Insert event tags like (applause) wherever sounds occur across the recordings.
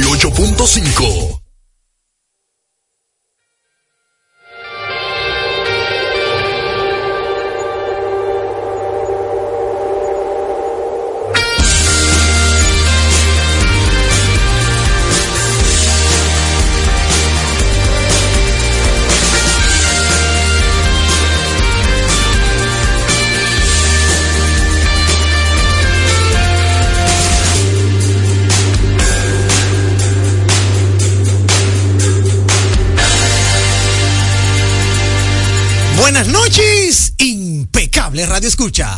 98.5.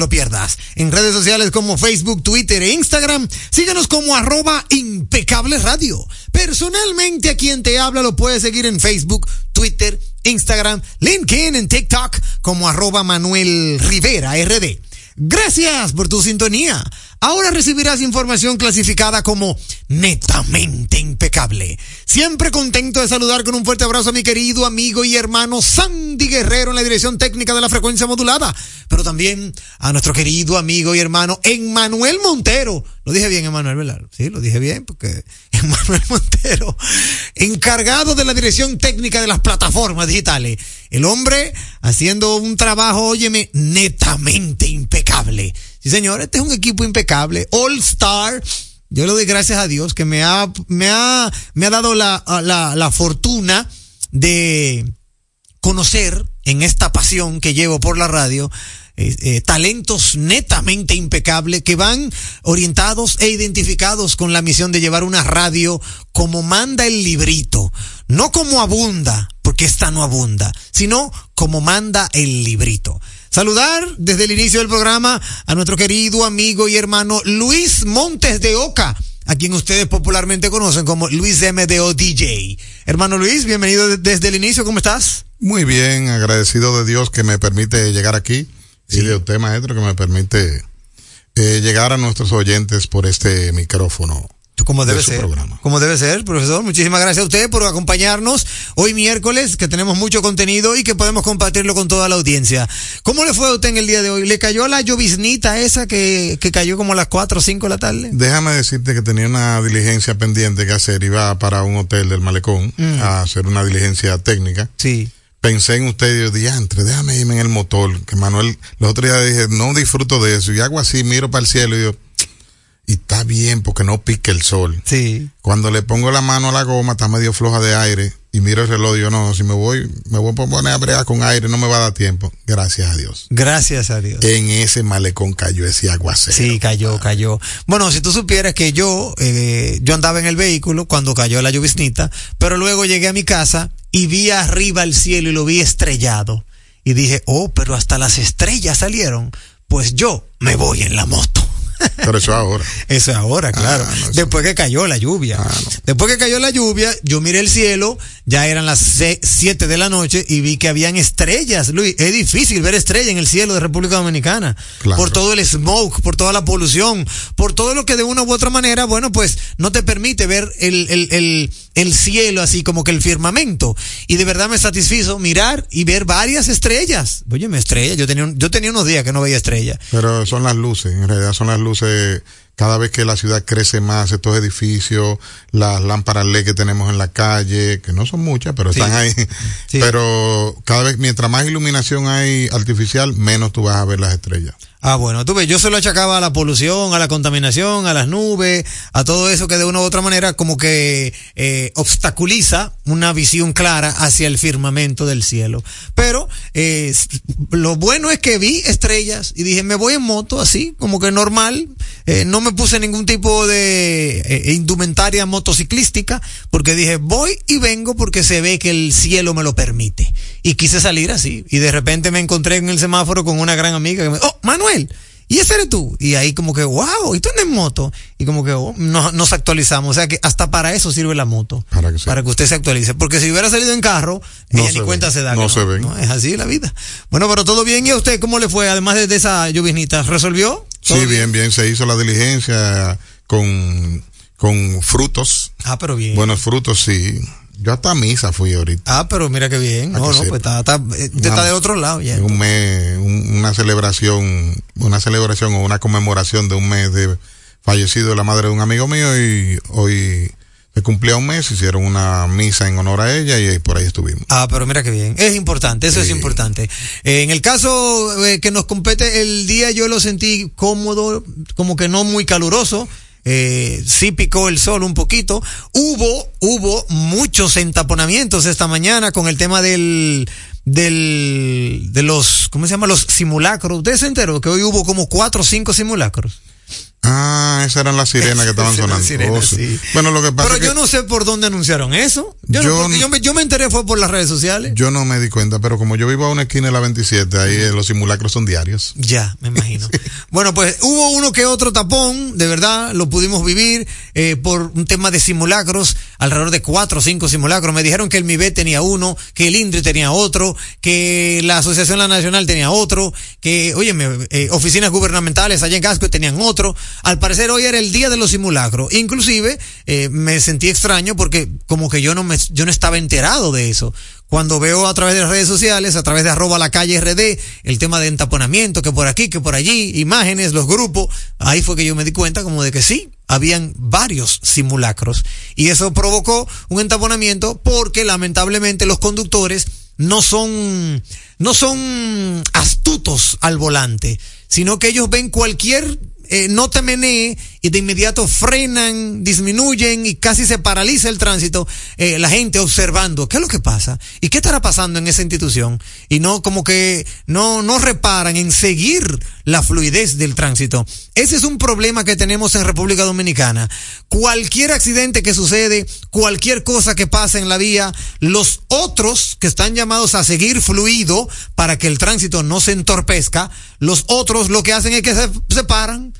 lo pierdas. En redes sociales como Facebook, Twitter e Instagram, síguenos como arroba Impecable Radio. Personalmente a quien te habla lo puedes seguir en Facebook, Twitter, Instagram, LinkedIn, en TikTok como arroba Manuel Rivera RD. Gracias por tu sintonía. Ahora recibirás información clasificada como netamente impecable. Siempre contento de saludar con un fuerte abrazo a mi querido amigo y hermano Sandy Guerrero en la dirección técnica de la frecuencia modulada, pero también a nuestro querido amigo y hermano Emmanuel Montero. Lo dije bien, Emmanuel, ¿verdad? Sí, lo dije bien, porque (laughs) Emmanuel Montero, encargado de la dirección técnica de las plataformas digitales. El hombre haciendo un trabajo, óyeme, netamente impecable. Sí, señor, este es un equipo impecable, All Star. Yo le doy gracias a Dios que me ha, me ha, me ha dado la, la, la fortuna de conocer en esta pasión que llevo por la radio eh, eh, talentos netamente impecables que van orientados e identificados con la misión de llevar una radio como manda el librito, no como abunda, porque esta no abunda, sino como manda el librito. Saludar desde el inicio del programa a nuestro querido amigo y hermano Luis Montes de Oca, a quien ustedes popularmente conocen como Luis MDO DJ. Hermano Luis, bienvenido de- desde el inicio, ¿cómo estás? Muy bien, agradecido de Dios que me permite llegar aquí y de usted, maestro, que me permite eh, llegar a nuestros oyentes por este micrófono. ¿Tú Como debe de ser. programa. Como debe ser, profesor. Muchísimas gracias a usted por acompañarnos hoy miércoles, que tenemos mucho contenido y que podemos compartirlo con toda la audiencia. ¿Cómo le fue a usted en el día de hoy? ¿Le cayó la lloviznita esa que, que cayó como a las 4 o 5 de la tarde? Déjame decirte que tenía una diligencia pendiente que hacer. Iba para un hotel del Malecón Mm. a hacer una diligencia técnica. Sí. Pensé en usted y yo, diantre, déjame irme en el motor. Que Manuel, los otros días dije, no disfruto de eso. Y hago así, miro para el cielo y yo, y está bien porque no pique el sol. Sí. Cuando le pongo la mano a la goma, está medio floja de aire. Y miro el reloj yo, no, si me voy, me voy a poner a bregar con aire, no me va a dar tiempo. Gracias a Dios. Gracias a Dios. En ese malecón cayó ese aguacero. Sí, cayó, cayó. Bueno, si tú supieras que yo, eh, yo andaba en el vehículo cuando cayó la lloviznita, pero luego llegué a mi casa y vi arriba el cielo y lo vi estrellado. Y dije, oh, pero hasta las estrellas salieron. Pues yo me voy en la moto. Pero eso ahora. Eso es ahora, claro. no, eso- Después que cayó la lluvia. Ah, no. Después que cayó la lluvia, yo miré el cielo, ya eran las 7 de la noche y vi que habían estrellas. Luis, es difícil ver estrellas en el cielo de República Dominicana. Claro. Por todo el smoke, por toda la polución, por todo lo que de una u otra manera, bueno, pues no te permite ver el, el, el, el cielo así como que el firmamento. Y de verdad me satisfizo mirar y ver varias estrellas. Oye, me estrella. Yo tenía, un- yo tenía unos días que no veía estrellas. Pero son las luces, en realidad son las luces. Cada vez que la ciudad crece más, estos edificios, las lámparas LED que tenemos en la calle, que no son muchas, pero Sí. están ahí. Sí. (laughs) Pero cada vez, mientras más iluminación hay artificial, menos tú vas a ver las estrellas. Ah, bueno, tú ves, yo se lo achacaba a la polución, a la contaminación, a las nubes, a todo eso que de una u otra manera como que eh, obstaculiza una visión clara hacia el firmamento del cielo. Pero eh, lo bueno es que vi estrellas y dije, me voy en moto así, como que normal. Eh, no me puse ningún tipo de eh, indumentaria motociclística porque dije, voy y vengo porque se ve que el cielo me lo permite. Y quise salir así. Y de repente me encontré en el semáforo con una gran amiga que me, oh, Manuel, ¿y ese eres tú? Y ahí como que, wow, ¿y tú andas en moto? Y como que oh, nos, nos actualizamos. O sea que hasta para eso sirve la moto. Para que se- usted se actualice. Porque si hubiera salido en carro, No ella ni cuenta se da. no que se ven. no, es así la vida. Bueno, pero todo bien. ¿Y a usted cómo le fue? Además de, de esa lloviznita, ¿resolvió? ¿Todo Sí, bien, bien, se hizo la diligencia con, con frutos, Ah, pero bien. buenos frutos, sí. Yo hasta misa fui ahorita. Ah, pero mira qué bien. Ah, No, no, pues está, está, de otro lado ya. Un mes, un- una celebración, una celebración o una conmemoración de un mes de fallecido de la madre de un amigo mío y hoy se cumplía un mes, hicieron una misa en honor a ella y por ahí estuvimos. Ah, pero mira qué bien. Es importante, eso es importante. Eh, en el caso eh, que nos compete el día, yo lo sentí cómodo, como que no muy caluroso. Eh, sí picó el sol un poquito. Hubo, hubo muchos entaponamientos esta mañana con el tema del, del, de los, ¿cómo se llama? Los simulacros. ¿Usted se enteró que hoy hubo como cuatro o cinco simulacros? Ah, esas eran las sirenas que estaban sonando. Oh, sí. sí. Bueno, lo que pasa Pero es que yo no sé por dónde anunciaron eso. Yo, no, Yo porque no- yo, me, yo me enteré fue por las redes sociales. yo no me di cuenta, pero como yo vivo a una esquina de la 27, ahí eh, los simulacros son diarios. Ya, me imagino. (laughs) Bueno, pues hubo uno que otro tapón, de verdad, lo pudimos vivir eh, por un tema de simulacros, alrededor de cuatro o cinco simulacros. Me dijeron que el MIBE tenía uno, que el INDRI tenía otro, que la Asociación La Nacional tenía otro, que, oye, oficinas gubernamentales allá en Casco tenían otro. Al parecer hoy era el día de los simulacros. Inclusive eh, me sentí extraño porque como que yo no me, yo no estaba enterado de eso cuando veo a través de las redes sociales, a través de arroba la calle RD, el tema de entaponamiento, que por aquí, que por allí, imágenes, los grupos, ahí fue que yo me di cuenta como de que sí, habían varios simulacros. Y eso provocó un entaponamiento porque lamentablemente los conductores no son, no son astutos al volante, sino que ellos ven cualquier eh, no te menee y de inmediato frenan, disminuyen y casi se paraliza el tránsito, eh, la gente observando qué es lo que pasa y qué estará pasando en esa institución y no como que no, no reparan en seguir la fluidez del tránsito. Ese es un problema que tenemos en República Dominicana. Cualquier accidente que sucede, cualquier cosa que pasa en la vía, los otros que están llamados a seguir fluido para que el tránsito no se entorpezca, los otros lo que hacen es que se, se paran,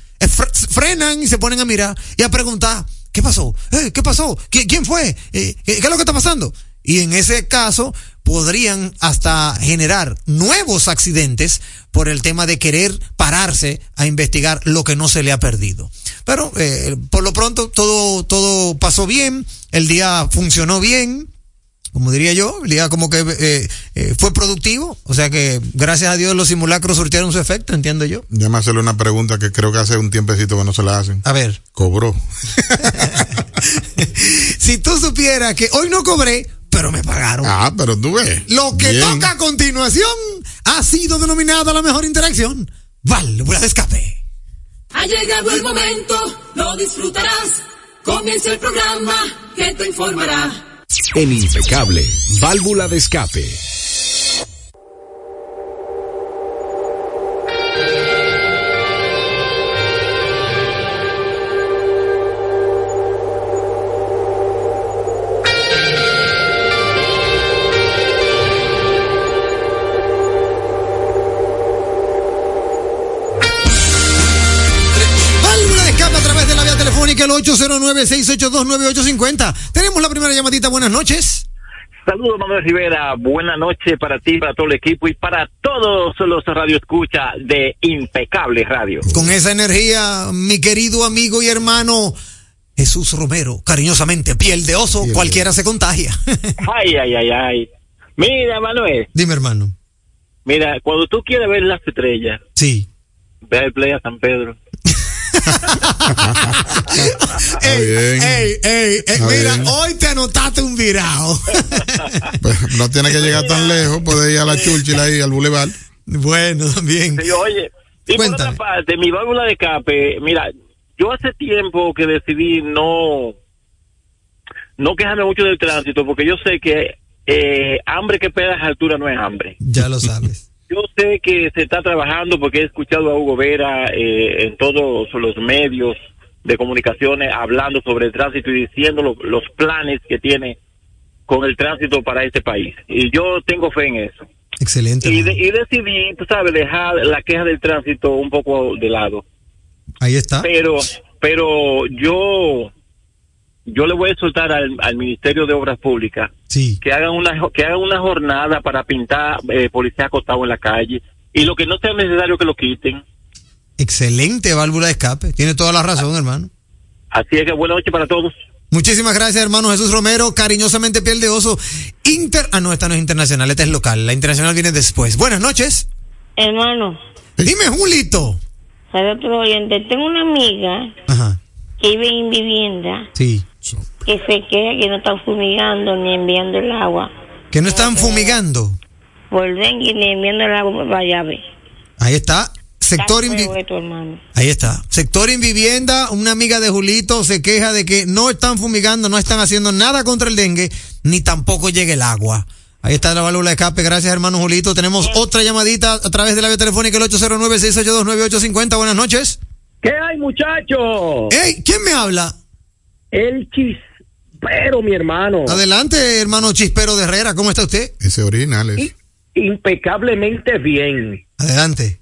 frenan y se ponen a mirar y a preguntar, ¿qué pasó? Eh, ¿Qué pasó? ¿Qui- ¿Quién fue? Eh, ¿Qué qué es lo que está pasando? Y en ese caso podrían hasta generar nuevos accidentes por el tema de querer pararse a investigar lo que no se le ha perdido. Pero eh, por lo pronto todo, todo pasó bien, el día funcionó bien, como diría yo, el día como que eh, eh, fue productivo, o sea que gracias a Dios los simulacros surtieron su efecto, entiendo yo. Déjame hacerle una pregunta que creo que hace un tiempecito que no se la hacen. A ver, Cobró. (laughs) si tú supieras que hoy no cobré, pero me pagaron. Ah, pero tú ves. Lo que Bien. toca a continuación ha sido denominada la mejor interacción. Válvula de escape. Ha llegado el momento, lo disfrutarás. Comienza el programa que te informará. En Impecable, válvula de escape. Válvula de escape a través de la vía telefónica el 809-682-9850. Tenemos la primera llamadita. Buenas noches. Saludos, Manuel Rivera. Buena noche para ti, para todo el equipo y para todos los radioescuchas de Impecable Radio. Con esa energía, mi querido amigo y hermano Jesús Romero, cariñosamente, piel de oso, Piel de cualquiera se contagia. (laughs) Ay, ay, ay, ay. Mira, Manuel, Dime, hermano. mira, cuando tú quieres ver las estrellas, Sí. ve al Play a San Pedro. (laughs) Ey, ey, ey, mira, bien. hoy te anotaste un virado. (laughs) Pues, no tiene que llegar tan lejos, puede ir a la Churchill ahí, al Boulevard. bueno, también. Sí, oye, y Cuéntame. por otra parte, mi válvula de escape, mira, yo hace tiempo que decidí no no quejarme mucho del tránsito porque yo sé que eh, hambre que peda a altura no es hambre. Ya lo sabes. Yo sé que se está trabajando porque he escuchado a Hugo Vera eh, en todos los medios de comunicaciones hablando sobre el tránsito y diciendo lo- los planes que tiene con el tránsito para este país. Y yo tengo fe en eso. Excelente. Y, hermano. de- y decidí, tú sabes, dejar la queja del tránsito un poco de lado. Ahí está. Pero, pero yo, yo le voy a soltar al, al Ministerio de Obras Públicas Sí. que hagan una que hagan una jornada para pintar eh, policía acostado en la calle y lo que no sea necesario que lo quiten. Excelente válvula de escape. Tiene toda la razón, hermano. Así es que buena noche para todos. Muchísimas gracias, hermano Jesús Romero. Cariñosamente, piel de oso. Inter. Ah, no, esta no es internacional, esta es local. La internacional viene después. Buenas noches. Hermano, Dime, Julito. para otro oyente, tengo una amiga Ajá. que vive en vivienda Sí. Que se queja que no están fumigando ni enviando el agua Que no están fumigando. por dengue ni enviando el agua por la llave. Ahí está. Sector Está invi- feo esto, hermano. Ahí está. Sector en vivienda, una amiga de Julito se queja de que no están fumigando, no están haciendo nada contra el dengue, ni tampoco llega el agua. Ahí está la válvula de escape. Gracias, hermano Julito. Tenemos otra llamadita a través de la vía telefónica, el 809-682-9850. Buenas noches. ¿Qué hay, muchachos? Ey, ¿quién me habla? El chispero, mi hermano. Adelante, hermano Chispero de Herrera. ¿Cómo está usted? Ese original es. Impecablemente bien. Adelante.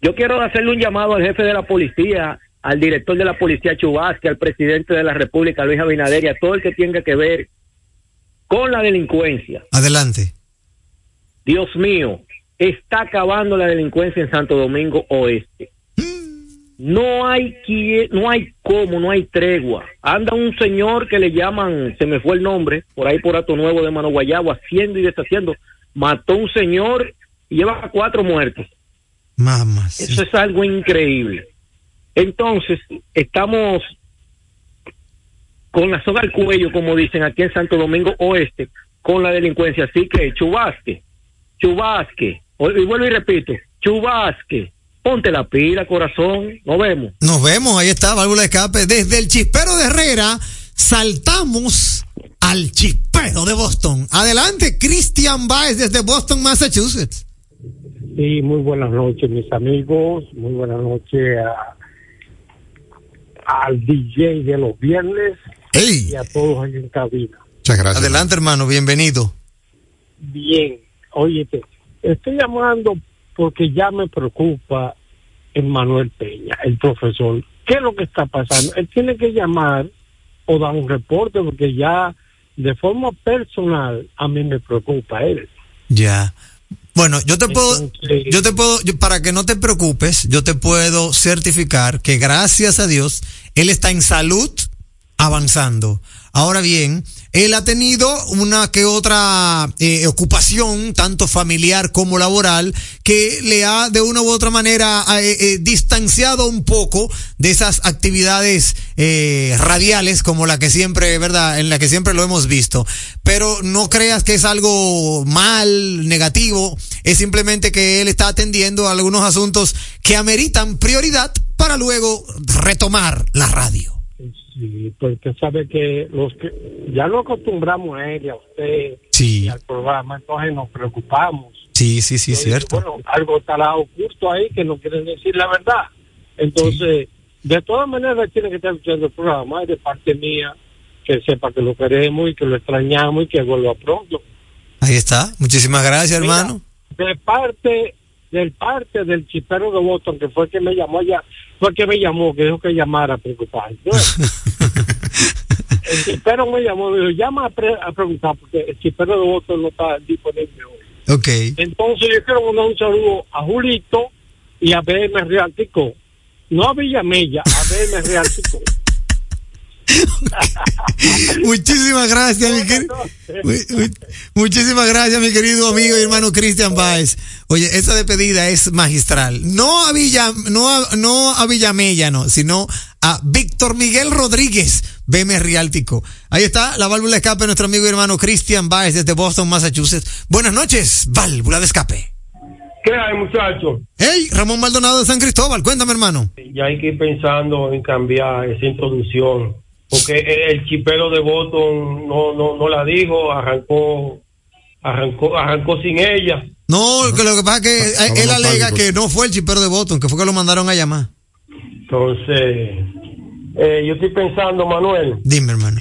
Yo quiero hacerle un llamado al jefe de la policía, al director de la policía Chubasque, al presidente de la República, Luis Abinader, y a todo el que tenga que ver con la delincuencia. Adelante. Dios mío, está acabando la delincuencia en Santo Domingo Oeste. No hay quie- no hay cómo, no hay tregua. Anda un señor que le llaman, se me fue el nombre, por ahí por Ato Nuevo de Mano Guayabo, haciendo y deshaciendo. Mató un señor y lleva cuatro muertos. Mamá. Eso es algo increíble. Entonces, estamos con la soga al cuello, como dicen aquí en Santo Domingo Oeste, con la delincuencia. Así que, chubasque, chubasque, y vuelvo y repito, chubasque, ponte la pila, corazón, nos vemos. Nos vemos, ahí está, válvula de escape. Desde el chispero de Herrera, saltamos al chispero de Boston. Adelante, Christian Baez desde Boston, Massachusetts. Sí, muy buenas noches, mis amigos. Muy buenas noches a- al DJ de los viernes Ey, y a todos ahí en cabina. Muchas gracias. adelante, hermano, bienvenido. Bien, óyete, estoy llamando porque ya me preocupa Manuel Peña, el profesor. ¿Qué es lo que está pasando? Él tiene que llamar o dar un reporte porque ya de forma personal a mí me preocupa él. Ya. Bueno, yo te puedo, yo te puedo, yo- para que no te preocupes, yo te puedo certificar que gracias a Dios, él está en salud avanzando. Ahora bien, él ha tenido una que otra eh, ocupación, tanto familiar como laboral, que le ha de una u otra manera eh, eh, distanciado un poco de esas actividades eh, radiales como la que siempre, ¿verdad? En la que siempre lo hemos visto. Pero no creas que es algo mal, negativo, es simplemente que él está atendiendo a algunos asuntos que ameritan prioridad para luego retomar la radio. Sí, porque sabe que los que ya nos acostumbramos a él y a usted Sí. y al programa, entonces nos preocupamos. Sí, sí, sí, cierto. Bueno, algo estará oculto ahí que no quieren decir la verdad. Entonces, de todas maneras, tiene que estar escuchando el programa y de parte mía, que sepa que lo queremos y que lo extrañamos y que vuelva pronto. Ahí está. Muchísimas gracias, Mira, hermano. De parte del parte del chipero de Boston, que fue que me llamó allá, fue que me llamó, que dijo que llamara a preocupar. el chipero me llamó, me dijo, llama a, pre- a preguntar, porque el chipero de Boston no está disponible hoy. Ok. Entonces yo quiero mandar un saludo a Julito y a BM Realtico. No a Villamella, a BM Realtico. (laughs) Muchísimas gracias, mi querido. Muchísimas gracias, mi querido amigo y hermano Cristian Baez. Oye, esa despedida es magistral. No a Villa, no a, no a Villamella, no, sino a Víctor Miguel Rodríguez, BM Riáltico. Ahí está la válvula de escape de nuestro amigo y hermano Cristian Baez desde Boston, Massachusetts. Buenas noches, válvula de escape. ¿Qué hay, muchachos? Hey, Ramón Maldonado de San Cristóbal, cuéntame, hermano. Ya hay que ir pensando en cambiar esa introducción. Porque el chipero de Boston no, no, no la dijo, arrancó, arrancó, arrancó sin ella. No, que lo que pasa es que Estamos él alega que no fue el chipero de Boston, que fue que lo mandaron a llamar. Entonces, eh, yo estoy pensando, Manuel, Dime, hermano.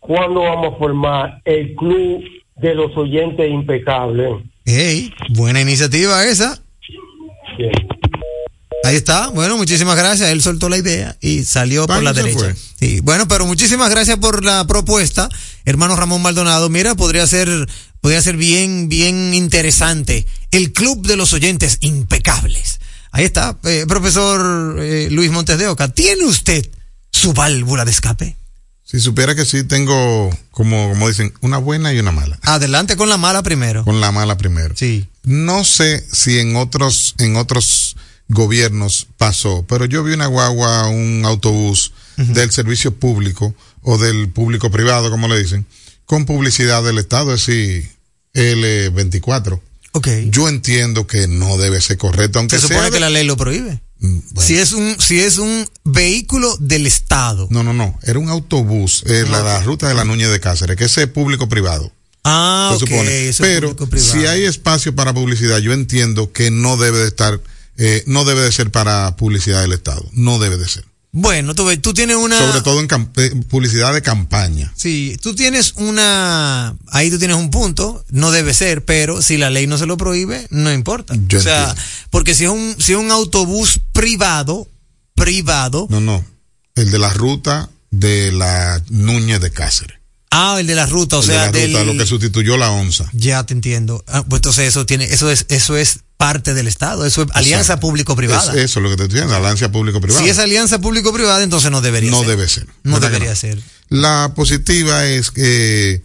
¿cuándo vamos a formar el club de los oyentes impecables? Hey, buena iniciativa esa. Bien. Ahí está. Bueno, muchísimas gracias. Él soltó la idea y salió por la derecha. Sí, bueno, pero muchísimas gracias por la propuesta, hermano Ramón Maldonado. Mira, podría ser, podría ser bien, bien interesante. El club de los oyentes impecables. Ahí está, eh, profesor eh, Luis Montes de Oca. ¿Tiene usted su válvula de escape? Si supiera que sí tengo, como, como dicen, una buena y una mala. Adelante con la mala primero. Con la mala primero. Sí. No sé si en otros, en otros gobiernos pasó, pero yo vi una guagua, un autobús del servicio público o del público privado, como le dicen, con publicidad del Estado, es decir, L24. Ok. Yo entiendo que no debe ser correcto, aunque Se supone sea que la ley lo prohíbe. Si es un, si es un vehículo del Estado. No, no, no. Era un autobús, eh, la, la ruta de la Núñez de Cáceres, que ese es público privado. Ah, se ok, supone. eso es Pero público privado. si hay espacio para publicidad, yo entiendo que no debe de estar, eh, no debe de ser para publicidad del Estado. No debe de ser. Bueno, tú, tú tienes una. Sobre todo en eh, publicidad de campaña. Sí, tú tienes una. Ahí tú tienes un punto, no debe ser, pero si la ley no se lo prohíbe, no importa. Yo o sea, entiendo. porque si es un, si es un autobús privado, privado. No, no. El de la ruta de la Núñez de Cáceres. Ah, el de la ruta, o El sea, de la ruta, lo que sustituyó la onza. Ya te entiendo. Ah, pues entonces eso tiene, eso es, eso es parte del Estado, eso es alianza público-privada. Es- eso es lo que te estoy diciendo, alianza público-privada. Si es alianza público-privada, entonces no debería no ser. debe ser. No ¿Verdad que debería no? ser. La positiva es que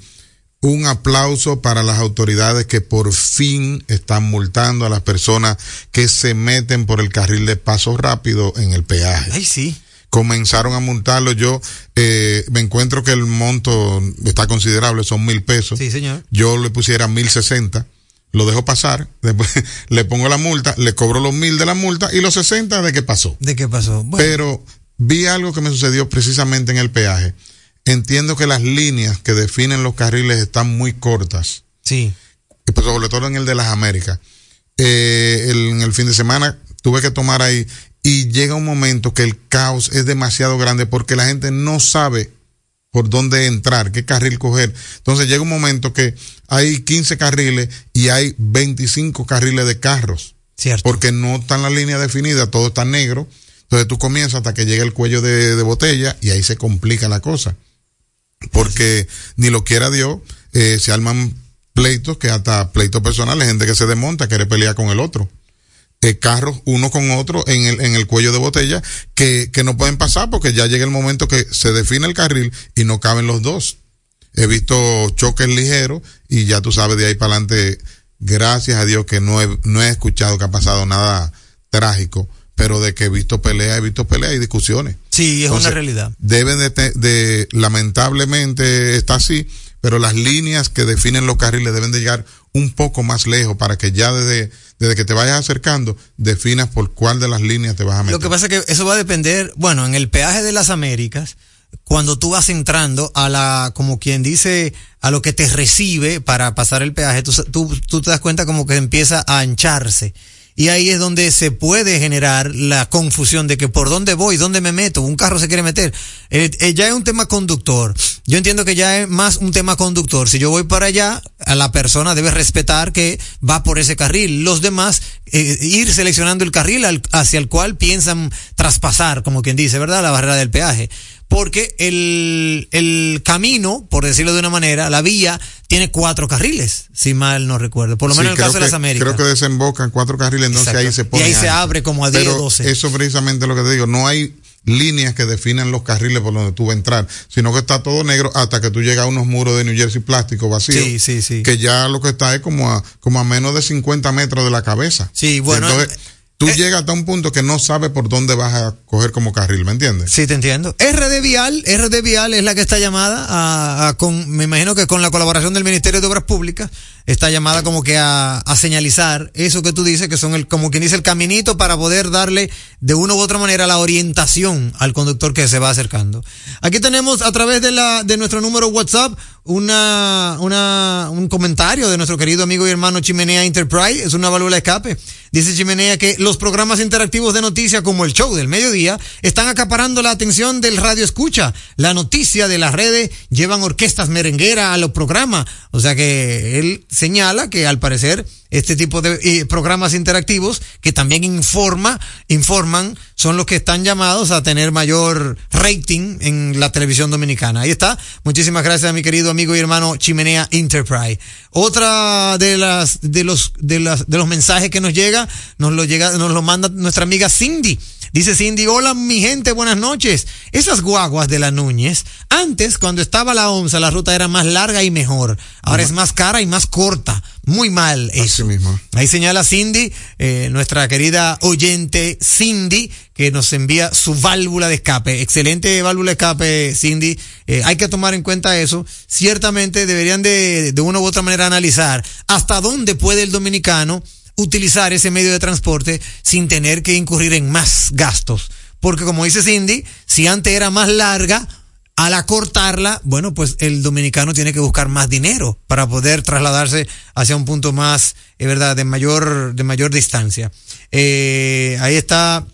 un aplauso para las autoridades que por fin están multando a las personas que se meten por el carril de paso rápido en el peaje. Ay, sí. Comenzaron a multarlo. Yo eh, me encuentro que el monto está considerable, son mil pesos. Sí, señor. Yo le pusiera mil sesenta, lo dejo pasar, (laughs) después le pongo la multa, le cobro los mil de la multa y los sesenta de que pasó. ¿De qué pasó? Bueno, Pero vi algo que me sucedió precisamente en el peaje. Entiendo que las líneas que definen los carriles están muy cortas, sí. y pues sobre todo en el de las Américas. Eh, el- en el fin de semana tuve que tomar ahí y llega un momento que el caos es demasiado grande porque la gente no sabe por dónde entrar, qué carril coger. Entonces llega un momento que hay 15 carriles y hay 25 carriles de carros. Cierto. Porque no está en la línea definida, todo está negro. Entonces tú comienzas hasta que llega el cuello de, de botella y ahí se complica la cosa. Porque ni lo quiera Dios, eh, se arman pleitos que hasta pleitos personales, gente que se desmonta, quiere pelear con el otro. Eh, carros uno con otro en el, en el cuello de botella que, que no pueden pasar porque ya llega el momento que se define el carril y no caben los dos. He visto choques ligeros y ya tú sabes de ahí para adelante, gracias a Dios que no he, no he escuchado que ha pasado nada trágico, pero de que he visto peleas, he visto peleas y discusiones. Sí, es Entonces, una realidad. Deben de, de, lamentablemente está así, pero las líneas que definen los carriles deben de llegar un poco más lejos para que ya desde, desde que te vayas acercando definas por cuál de las líneas te vas a meter. Lo que pasa es que eso va a depender, bueno, en el peaje de las Américas, cuando tú vas entrando a la, como quien dice, a lo que te recibe para pasar el peaje, tú, tú, tú te das cuenta como que empieza a ancharse. Y ahí es donde se puede generar la confusión de que por dónde voy, dónde me meto, un carro se quiere meter. Eh, eh, ya es un tema conductor. Yo entiendo que ya es más un tema conductor. Si yo voy para allá, a la persona debe respetar que va por ese carril. Los demás, eh, ir seleccionando el carril al- hacia el cual piensan traspasar, como quien dice, ¿verdad? La barrera del peaje. Porque el, el camino, por decirlo de una manera, la vía, tiene cuatro carriles, si mal no recuerdo. Por lo Sí, menos en el caso de las Américas. Creo que desembocan cuatro carriles, entonces Exacto. ahí se Y pone. ahí se abre como a 10 Pero o 12. Eso precisamente lo que te digo, no hay líneas que definan los carriles por donde tú vas a entrar, sino que está todo negro hasta que tú llegas a unos muros de New Jersey plástico vacíos. Sí, sí, sí. Que ya lo que está es como a, como a menos de 50 metros de la cabeza. Sí, bueno, Entonces, eh, tú llegas hasta un punto que no sabes por dónde vas a coger como carril, ¿me entiendes? Sí, te entiendo. RD Vial, RD Vial es la que está llamada a, a con, me imagino que con la colaboración del Ministerio de Obras Públicas, está llamada como que a, a señalizar eso que tú dices, que son el, como quien dice, el caminito para poder darle de una u otra manera la orientación al conductor que se va acercando. Aquí tenemos a través de la, de nuestro número WhatsApp una, una, un comentario de nuestro querido amigo y hermano Chimenea Enterprise, es una válvula escape. Dice Chimenea que los programas interactivos de noticias como el show del mediodía están acaparando la atención del radio escucha. La noticia de las redes llevan orquestas merengueras a los programas. O sea que él señala que al parecer este tipo de eh, programas interactivos que también informa, informan, son los que están llamados a tener mayor rating en la televisión dominicana. Ahí está. Muchísimas gracias a mi querido amigo y hermano Chimenea Enterprise. Otra de las, de los, de las, de los mensajes que nos llega, nos lo llega, nos lo manda nuestra amiga Cindy. Dice Cindy, hola mi gente, buenas noches. Esas guaguas de la Núñez, antes cuando estaba la onza la ruta era más larga y mejor. Ahora es más cara y más corta. Muy mal eso. mismo. Ahí señala Cindy, eh, nuestra querida oyente Cindy, que nos envía su válvula de escape. Excelente válvula de escape, Cindy. Eh, hay que tomar en cuenta eso. Ciertamente deberían de, de una u otra manera analizar hasta dónde puede el dominicano utilizar ese medio de transporte sin tener que incurrir en más gastos. Porque como dice Cindy, si antes era más larga, al acortarla, bueno, pues el dominicano tiene que buscar más dinero para poder trasladarse hacia un punto más, es verdad, de mayor, de mayor distancia. Eh, ahí está.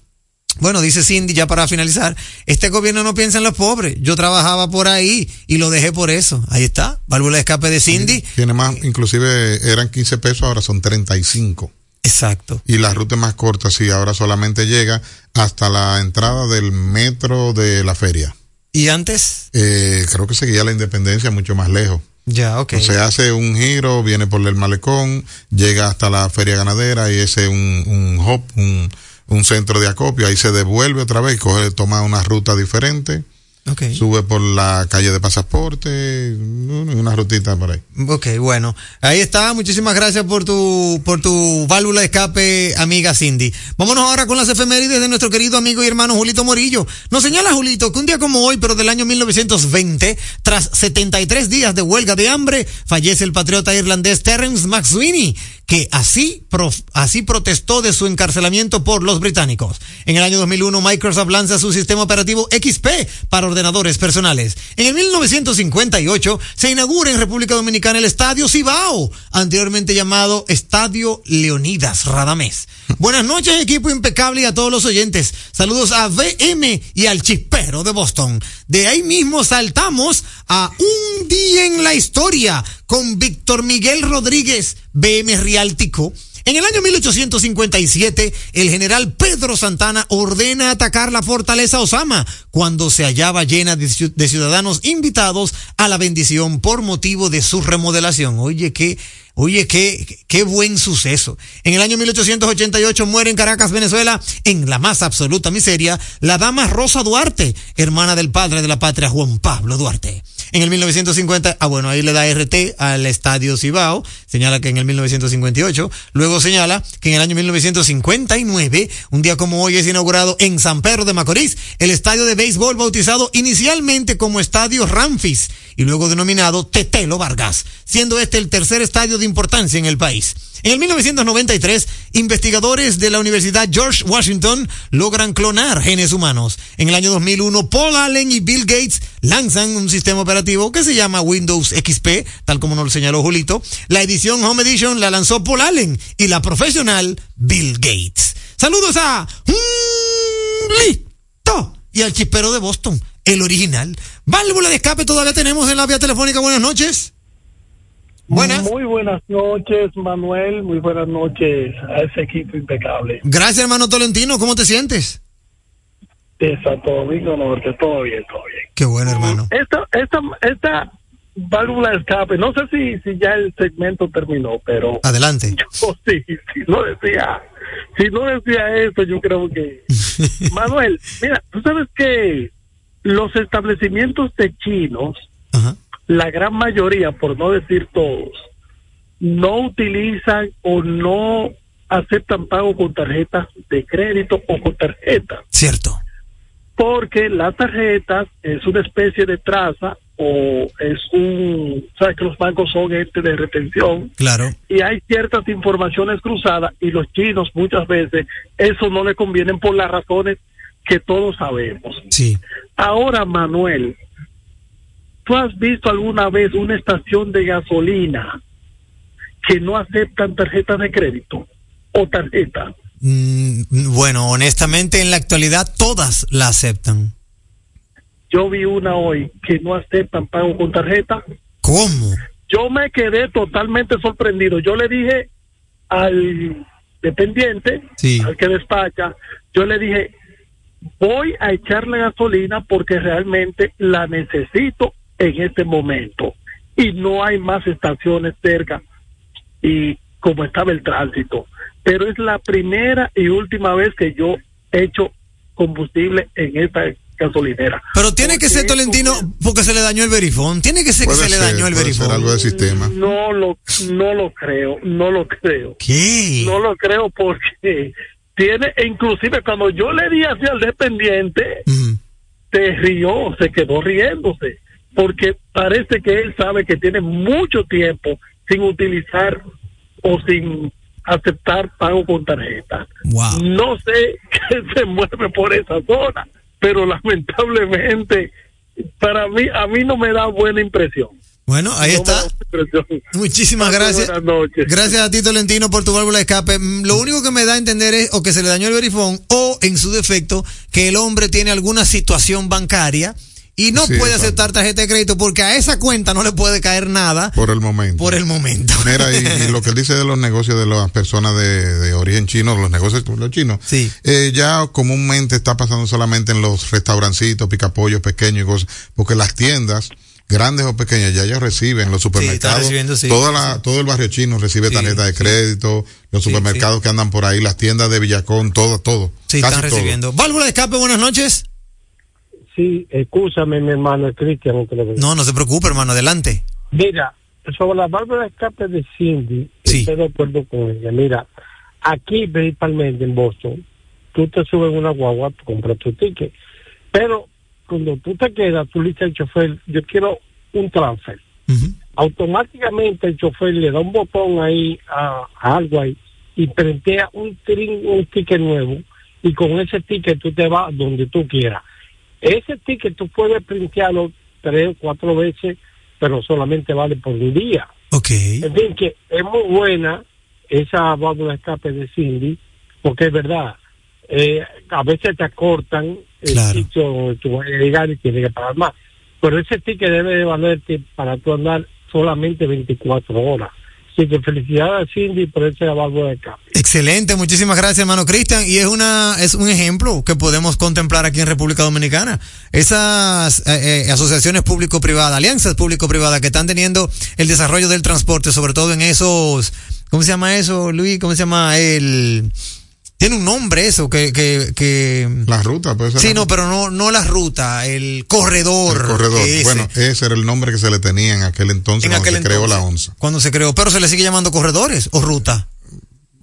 Bueno, dice Cindy, ya para finalizar, este gobierno no piensa en los pobres. Yo trabajaba por ahí y lo dejé por eso. Ahí está, válvula de escape de Cindy. Tiene más, inclusive eran 15 pesos, ahora son 35. Exacto. Y la ruta es más corta, sí, ahora solamente llega hasta la entrada del metro de la feria. ¿Y antes? Eh, creo que seguía la independencia mucho más lejos. Ya, ok. O sea, hace un giro, viene por el malecón, llega hasta la feria ganadera y ese es un, un hop, un, un centro de acopio, ahí se devuelve otra vez y coge, toma una ruta diferente, Ok. sube por la calle de pasaporte, una rutita por ahí. Ok, bueno. Ahí está. Muchísimas gracias por tu, por tu válvula de escape, amiga Cindy. Vámonos ahora con las efemérides de nuestro querido amigo y hermano Julito Morillo. Nos señala Julito que un día como hoy, pero del año 1920, tras 73 días de huelga de hambre, fallece el patriota irlandés Terence McSweeney, que así, pro- así protestó de su encarcelamiento por los británicos. En el año 2001, Microsoft lanza su sistema operativo XP para ordenadores personales. En el 1958 se inaugura en República Dominicana el Estadio Cibao, anteriormente llamado Estadio Leonidas Radamés. (laughs) Buenas noches, equipo impecable y a todos los oyentes. Saludos a VM y al chispero de Boston. De ahí mismo saltamos a un día en la historia con Víctor Miguel Rodríguez, BM Riáltico. En el año 1857, el general Pedro Santana ordena atacar la fortaleza Osama cuando se hallaba llena de, ciu- de ciudadanos invitados a la bendición por motivo de su remodelación. Oye, qué, oye, qué, qué buen suceso. En el año 1888 muere en Caracas, Venezuela, en la más absoluta miseria, la dama Rosa Duarte, hermana del padre de la patria Juan Pablo Duarte. En el 1950, ah bueno, ahí le da RT al Estadio Cibao, señala que en el 1958, luego señala que en el año 1959, un día como hoy es inaugurado en San Pedro de Macorís, el estadio de béisbol bautizado inicialmente como Estadio Ramfis y luego denominado Tetelo Vargas, siendo este el tercer estadio de importancia en el país. En el 1993, investigadores de la Universidad George Washington logran clonar genes humanos. En el año 2001, Paul Allen y Bill Gates lanzan un sistema operativo que se llama Windows XP, tal como nos lo señaló Julito. La edición Home Edition la lanzó Paul Allen y la profesional Bill Gates. Saludos a Listo y al chispero de Boston, el original. Válvula de escape todavía tenemos en la vía telefónica. Buenas noches. Buenas. Muy buenas noches, Manuel. Muy buenas noches a ese equipo impecable. Gracias, hermano Tolentino. ¿Cómo te sientes? De Santo Domingo Norte, todo bien, todo bien. Qué bueno, hermano. Esta, esta, esta válvula de escape, no sé si, si ya el segmento terminó, pero Adelante. (laughs) yo sí, si no decía, si no decía eso, yo creo que. (laughs) Manuel, mira, tú sabes que los establecimientos de chinos, la gran mayoría, por no decir todos, no utilizan o no aceptan pago con tarjetas de crédito o con tarjeta. Cierto. Porque las tarjetas es una especie de traza o es un, sabes que los bancos son este de retención Claro. y hay ciertas informaciones cruzadas y los chinos muchas veces eso no le convienen por las razones que todos sabemos. Sí. Ahora, Manuel, ¿tú has visto alguna vez una estación de gasolina que no aceptan tarjetas de crédito o tarjeta? Mm, bueno, honestamente, en la actualidad todas la aceptan. Yo vi una hoy que no aceptan pago con tarjeta. ¿Cómo? Yo me quedé totalmente sorprendido. Yo le dije al dependiente, Sí. al que despacha, yo le dije, voy a echarle gasolina porque realmente la necesito en este momento. Y no hay más estaciones cerca y como estaba el tránsito. Pero es la primera y última vez que yo echo combustible en esta gasolinera. Pero tiene que ser Tolentino porque se le dañó el verifón. Tiene que ser que se le dañó el verifón. algo de sistema. No lo, no lo creo, no lo creo. ¿Qué? No lo creo porque tiene, e inclusive cuando yo le di así al dependiente, se rió, se quedó riéndose, porque parece que él sabe que tiene mucho tiempo sin utilizar o sin aceptar pago con tarjeta. No sé (laughs) qué se mueve por esa zona, pero lamentablemente para mí, a mí no me da buena impresión. Bueno, ahí No está. Muchísimas gracias. buenas noches. Gracias a ti, Tolentino, por tu válvula de escape. Mm, Lo único que me da a entender es o que se le dañó el verifón o, en su defecto, que el hombre tiene alguna situación bancaria y no Sí, puede exacto. aceptar tarjeta de crédito porque a esa cuenta no le puede caer nada Por el momento. por el momento. (laughs) Mira, y, y lo que él dice de los negocios de las personas de, de origen chino, los negocios de los chinos, Sí. eh, ya comúnmente está pasando solamente en los restaurancitos, picapollos pequeños y cosas, porque las tiendas, grandes o pequeñas, ya ellos reciben, los supermercados, recibiendo, sí, toda sí, todo el barrio chino recibe Sí, tarjeta de crédito, los Sí, supermercados que andan por ahí, las tiendas de Villacón, todo, todo. Sí, casi están todo. recibiendo. Válvula de escape, buenas noches. Sí, escúchame, mi hermano, es Cristian. No, no se preocupe, hermano, adelante. Mira, sobre la válvula de escape de Cindy, estoy de acuerdo con ella. Mira, aquí principalmente en Boston, tú te subes en una guagua, tú compras tu ticket, pero cuando tú te quedas, tú le dices al chofer, yo quiero un transfer. Automáticamente el chofer le da un botón ahí a, a algo ahí y prentea un, trin- un ticket nuevo y con ese ticket tú te vas donde tú quieras. Ese ticket tú puedes printearlo tres o cuatro veces, pero solamente vale por un día. Ok. En fin, que es muy buena esa válvula de escape de Cindy, porque es verdad, eh, a veces te acortan el Claro. sitio donde tú vas a llegar y tienes que pagar más. Pero ese ticket debe de valerte para tú andar solamente 24 horas. Así que felicidades a Cindy por ese válvula de escape. Excelente, muchísimas gracias, hermano Cristian. Y es una, es un ejemplo que podemos contemplar aquí en República Dominicana. Esas eh, eh, asociaciones público-privadas, alianzas público-privadas que están teniendo el desarrollo del transporte, sobre todo en esos, ¿cómo se llama eso, Luis? ¿Cómo se llama el? Tiene un nombre eso, que, que, que... La ruta, pues. Sí, no, pero no, no la ruta, el corredor. El corredor. ese. Bueno, ese era el nombre que se le tenía en aquel entonces En cuando aquel se creó la ONSA. Cuando se creó, pero se le sigue llamando corredores o ruta.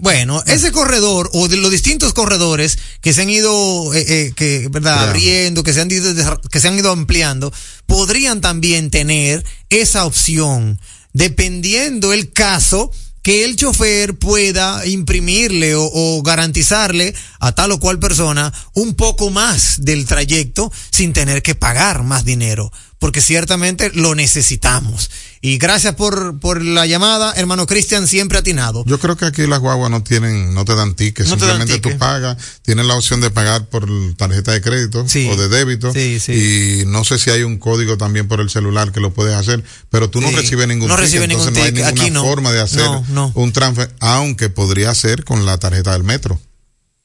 Bueno, ese corredor o de los distintos corredores que se han ido, eh, eh, que, verdad, Claro. abriendo, que se han ido, que se han ido ampliando, podrían también tener esa opción, dependiendo el caso que el chofer pueda imprimirle o, o garantizarle a tal o cual persona un poco más del trayecto sin tener que pagar más dinero, porque ciertamente lo necesitamos. Y gracias por, por la llamada, hermano Cristian, siempre atinado. Yo creo que aquí las guaguas no tienen, no te dan tickets, No te dan simplemente ticket. tú pagas, tienes la opción de pagar por tarjeta de crédito o de débito. Y no sé si hay un código también por el celular que lo puedes hacer, pero tú no Sí. recibes ningún No ticket, recibe ningún entonces no hay ticket. ninguna Aquí no. forma de hacer No, no. un transfer, aunque podría ser con la tarjeta del metro.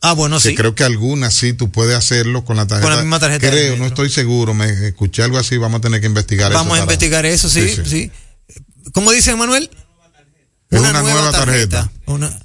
Ah, bueno, que sí. creo que algunas sí tú puedes hacerlo con la tarjeta. Con la misma tarjeta Creo, no estoy seguro, me escuché algo así, vamos a tener que investigar eso. Vamos a investigar eso, sí, Sí, sí. sí. ¿Cómo dice Manuel? Es una, nueva tarjeta. Una-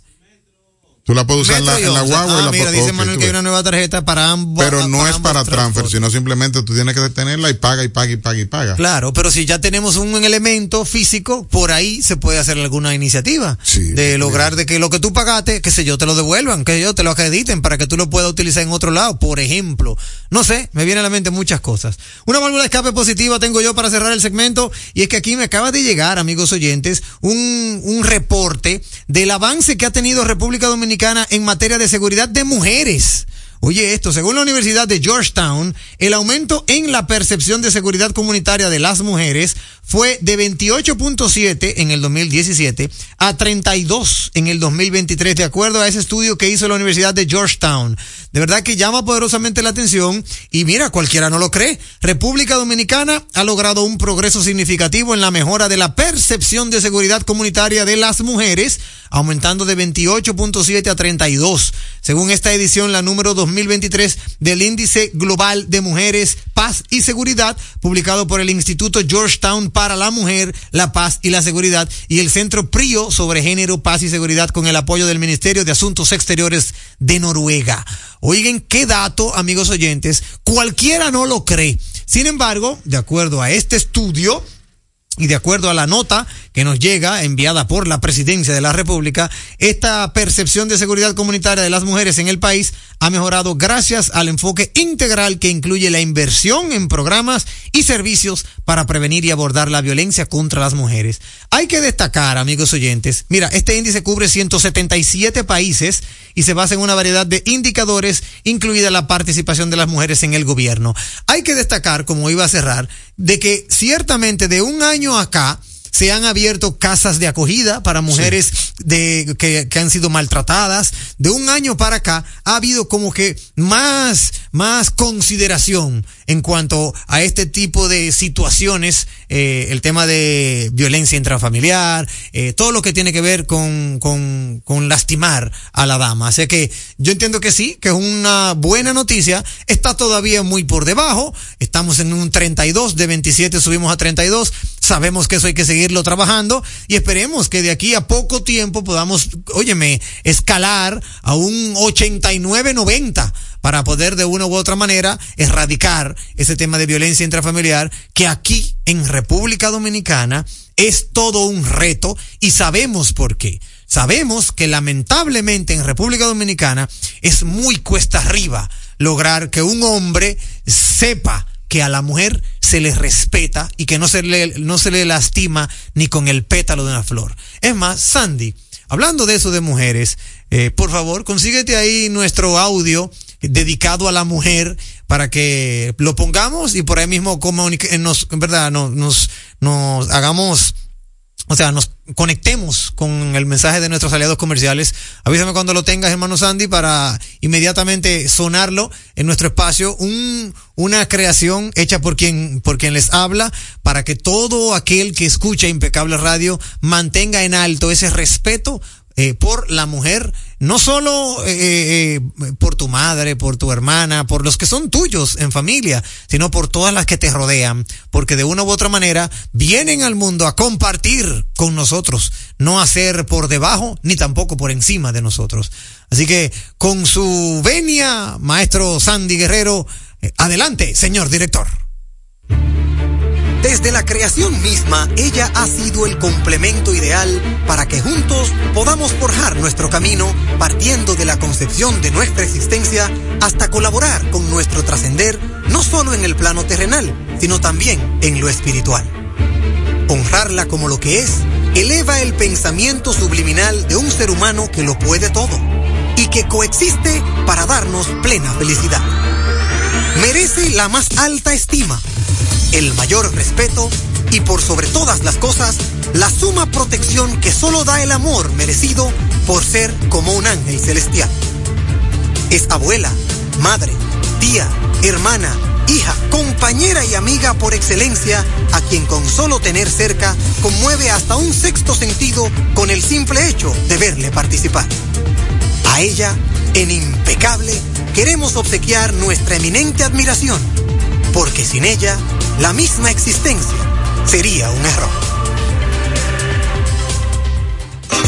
Tú la puedes usar en la, y en la guagua y Ah, la mira, dice Manuel que hay una nueva tarjeta para ambos. Pero no es para transfer, sino simplemente tú tienes que tenerla y paga y paga y paga y paga. Claro, pero si ya tenemos un elemento físico, por ahí se puede hacer alguna iniciativa de lograr de que lo que tú pagaste, que sé yo, te lo devuelvan, que yo te lo acrediten para que tú lo puedas utilizar en otro lado, por ejemplo. No sé, me viene a la mente muchas cosas. Una válvula de escape positiva tengo yo para cerrar el segmento y es que aquí me acaba de llegar, amigos oyentes, un, un reporte del avance que ha tenido República Dominicana en materia de seguridad de mujeres. Oye esto, según la Universidad de Georgetown, el aumento en la percepción de seguridad comunitaria de las mujeres fue de 28.7 en el 2017 a 32 en el 2023, de acuerdo a ese estudio que hizo la Universidad de Georgetown. De verdad que llama poderosamente la atención y mira, cualquiera no lo cree. República Dominicana ha logrado un progreso significativo en la mejora de la percepción de seguridad comunitaria de las mujeres, aumentando de 28.7 a 32, según esta edición, la número 2023 del Índice Global de Mujeres, Paz y Seguridad, publicado por el Instituto Georgetown para la Mujer, la Paz y la Seguridad y el Centro PRIO sobre Género, Paz y Seguridad con el apoyo del Ministerio de Asuntos Exteriores de Noruega. Oigan, qué dato, amigos oyentes, cualquiera no lo cree. Sin embargo, de acuerdo a este estudio, y de acuerdo a la nota que nos llega, enviada por la Presidencia de la República, esta percepción de seguridad comunitaria de las mujeres en el país ha mejorado gracias al enfoque integral que incluye la inversión en programas y servicios para prevenir y abordar la violencia contra las mujeres. Hay que destacar, amigos oyentes, mira, este índice cubre 177 países y se basa en una variedad de indicadores, incluida la participación de las mujeres en el gobierno. Hay que destacar, como iba a cerrar, de que ciertamente de un año acá, se han abierto casas de acogida para mujeres de, que, que han sido maltratadas. De un año para acá ha habido como que más, más consideración en cuanto a este tipo de situaciones, eh, el tema de violencia intrafamiliar, eh, todo lo que tiene que ver con, con, con lastimar a la dama. Así que yo entiendo que sí, que es una buena noticia. Está todavía muy por debajo. Estamos en un 32, de 27 subimos a 32. Sabemos que eso hay que seguirlo trabajando y esperemos que de aquí a poco tiempo podamos, óyeme, escalar a un 89-90 para poder de una u otra manera erradicar ese tema de violencia intrafamiliar que aquí en República Dominicana es todo un reto y sabemos por qué. Sabemos que lamentablemente en República Dominicana es muy cuesta arriba lograr que un hombre sepa que a la mujer se le respeta y que no se le, no se le lastima ni con el pétalo de una flor. Es más, Sandy, hablando de eso de mujeres, eh, por favor, consíguete ahí nuestro audio dedicado a la mujer para que lo pongamos y por ahí mismo comunique- nos, en verdad, no- nos, nos hagamos o sea, nos conectemos con el mensaje de nuestros aliados comerciales. Avísame cuando lo tengas, hermano Sandy, para inmediatamente sonarlo en nuestro espacio. Un, una creación hecha por quien, por quien les habla, para que todo aquel que escucha Impecable Radio mantenga en alto ese respeto eh, por la mujer, no solo eh, eh, por tu madre, por tu hermana, por los que son tuyos en familia, sino por todas las que te rodean, porque de una u otra manera vienen al mundo a compartir con nosotros, no a ser por debajo ni tampoco por encima de nosotros. Así que con su venia, maestro Sandy Guerrero, adelante, señor director. Desde la creación misma, ella ha sido el complemento ideal para que juntos podamos forjar nuestro camino partiendo de la concepción de nuestra existencia hasta colaborar con nuestro trascender, no solo en el plano terrenal, sino también en lo espiritual. Honrarla como lo que es eleva el pensamiento subliminal de un ser humano que lo puede todo y que coexiste para darnos plena felicidad. Merece la más alta estima el mayor respeto y por sobre todas las cosas, la suma protección que solo da el amor merecido por ser como un ángel celestial. Es abuela, madre, tía, hermana, hija, compañera y amiga por excelencia, a quien con solo tener cerca conmueve hasta un sexto sentido con el simple hecho de verle participar. A ella, en impecable, queremos obsequiar nuestra eminente admiración, porque sin ella, la misma existencia sería un error.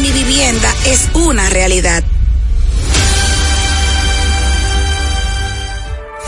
Mi Vivienda es una realidad.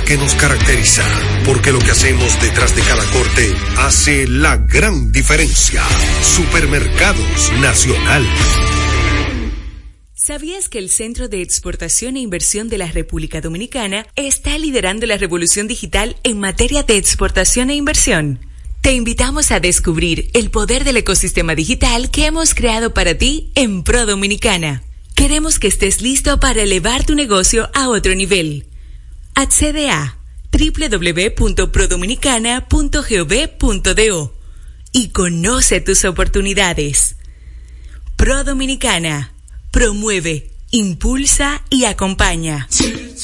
que nos caracteriza, porque lo que hacemos detrás de cada corte hace la gran diferencia. Supermercados Nacional. ¿Sabías que el Centro de Exportación e Inversión de la República Dominicana está liderando la revolución digital en materia de exportación e inversión? Te invitamos a descubrir el poder del ecosistema digital que hemos creado para ti en Pro Dominicana. Queremos que estés listo para elevar tu negocio a otro nivel. Accede a www.prodominicana.gov.do y conoce tus oportunidades. Pro Dominicana promueve, impulsa y acompaña.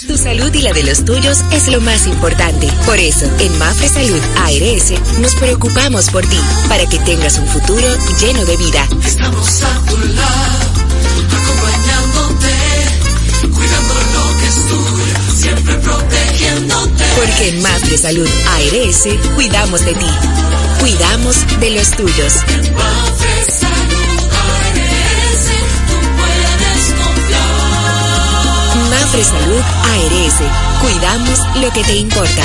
Tu salud y la de los tuyos es lo más importante. Por eso, en Mafre Salud ARS nos preocupamos por ti, para que tengas un futuro lleno de vida. Estamos Salud ARS cuidamos de ti. Cuidamos de los tuyos. Mafre Salud ARS. Cuidamos lo que te importa.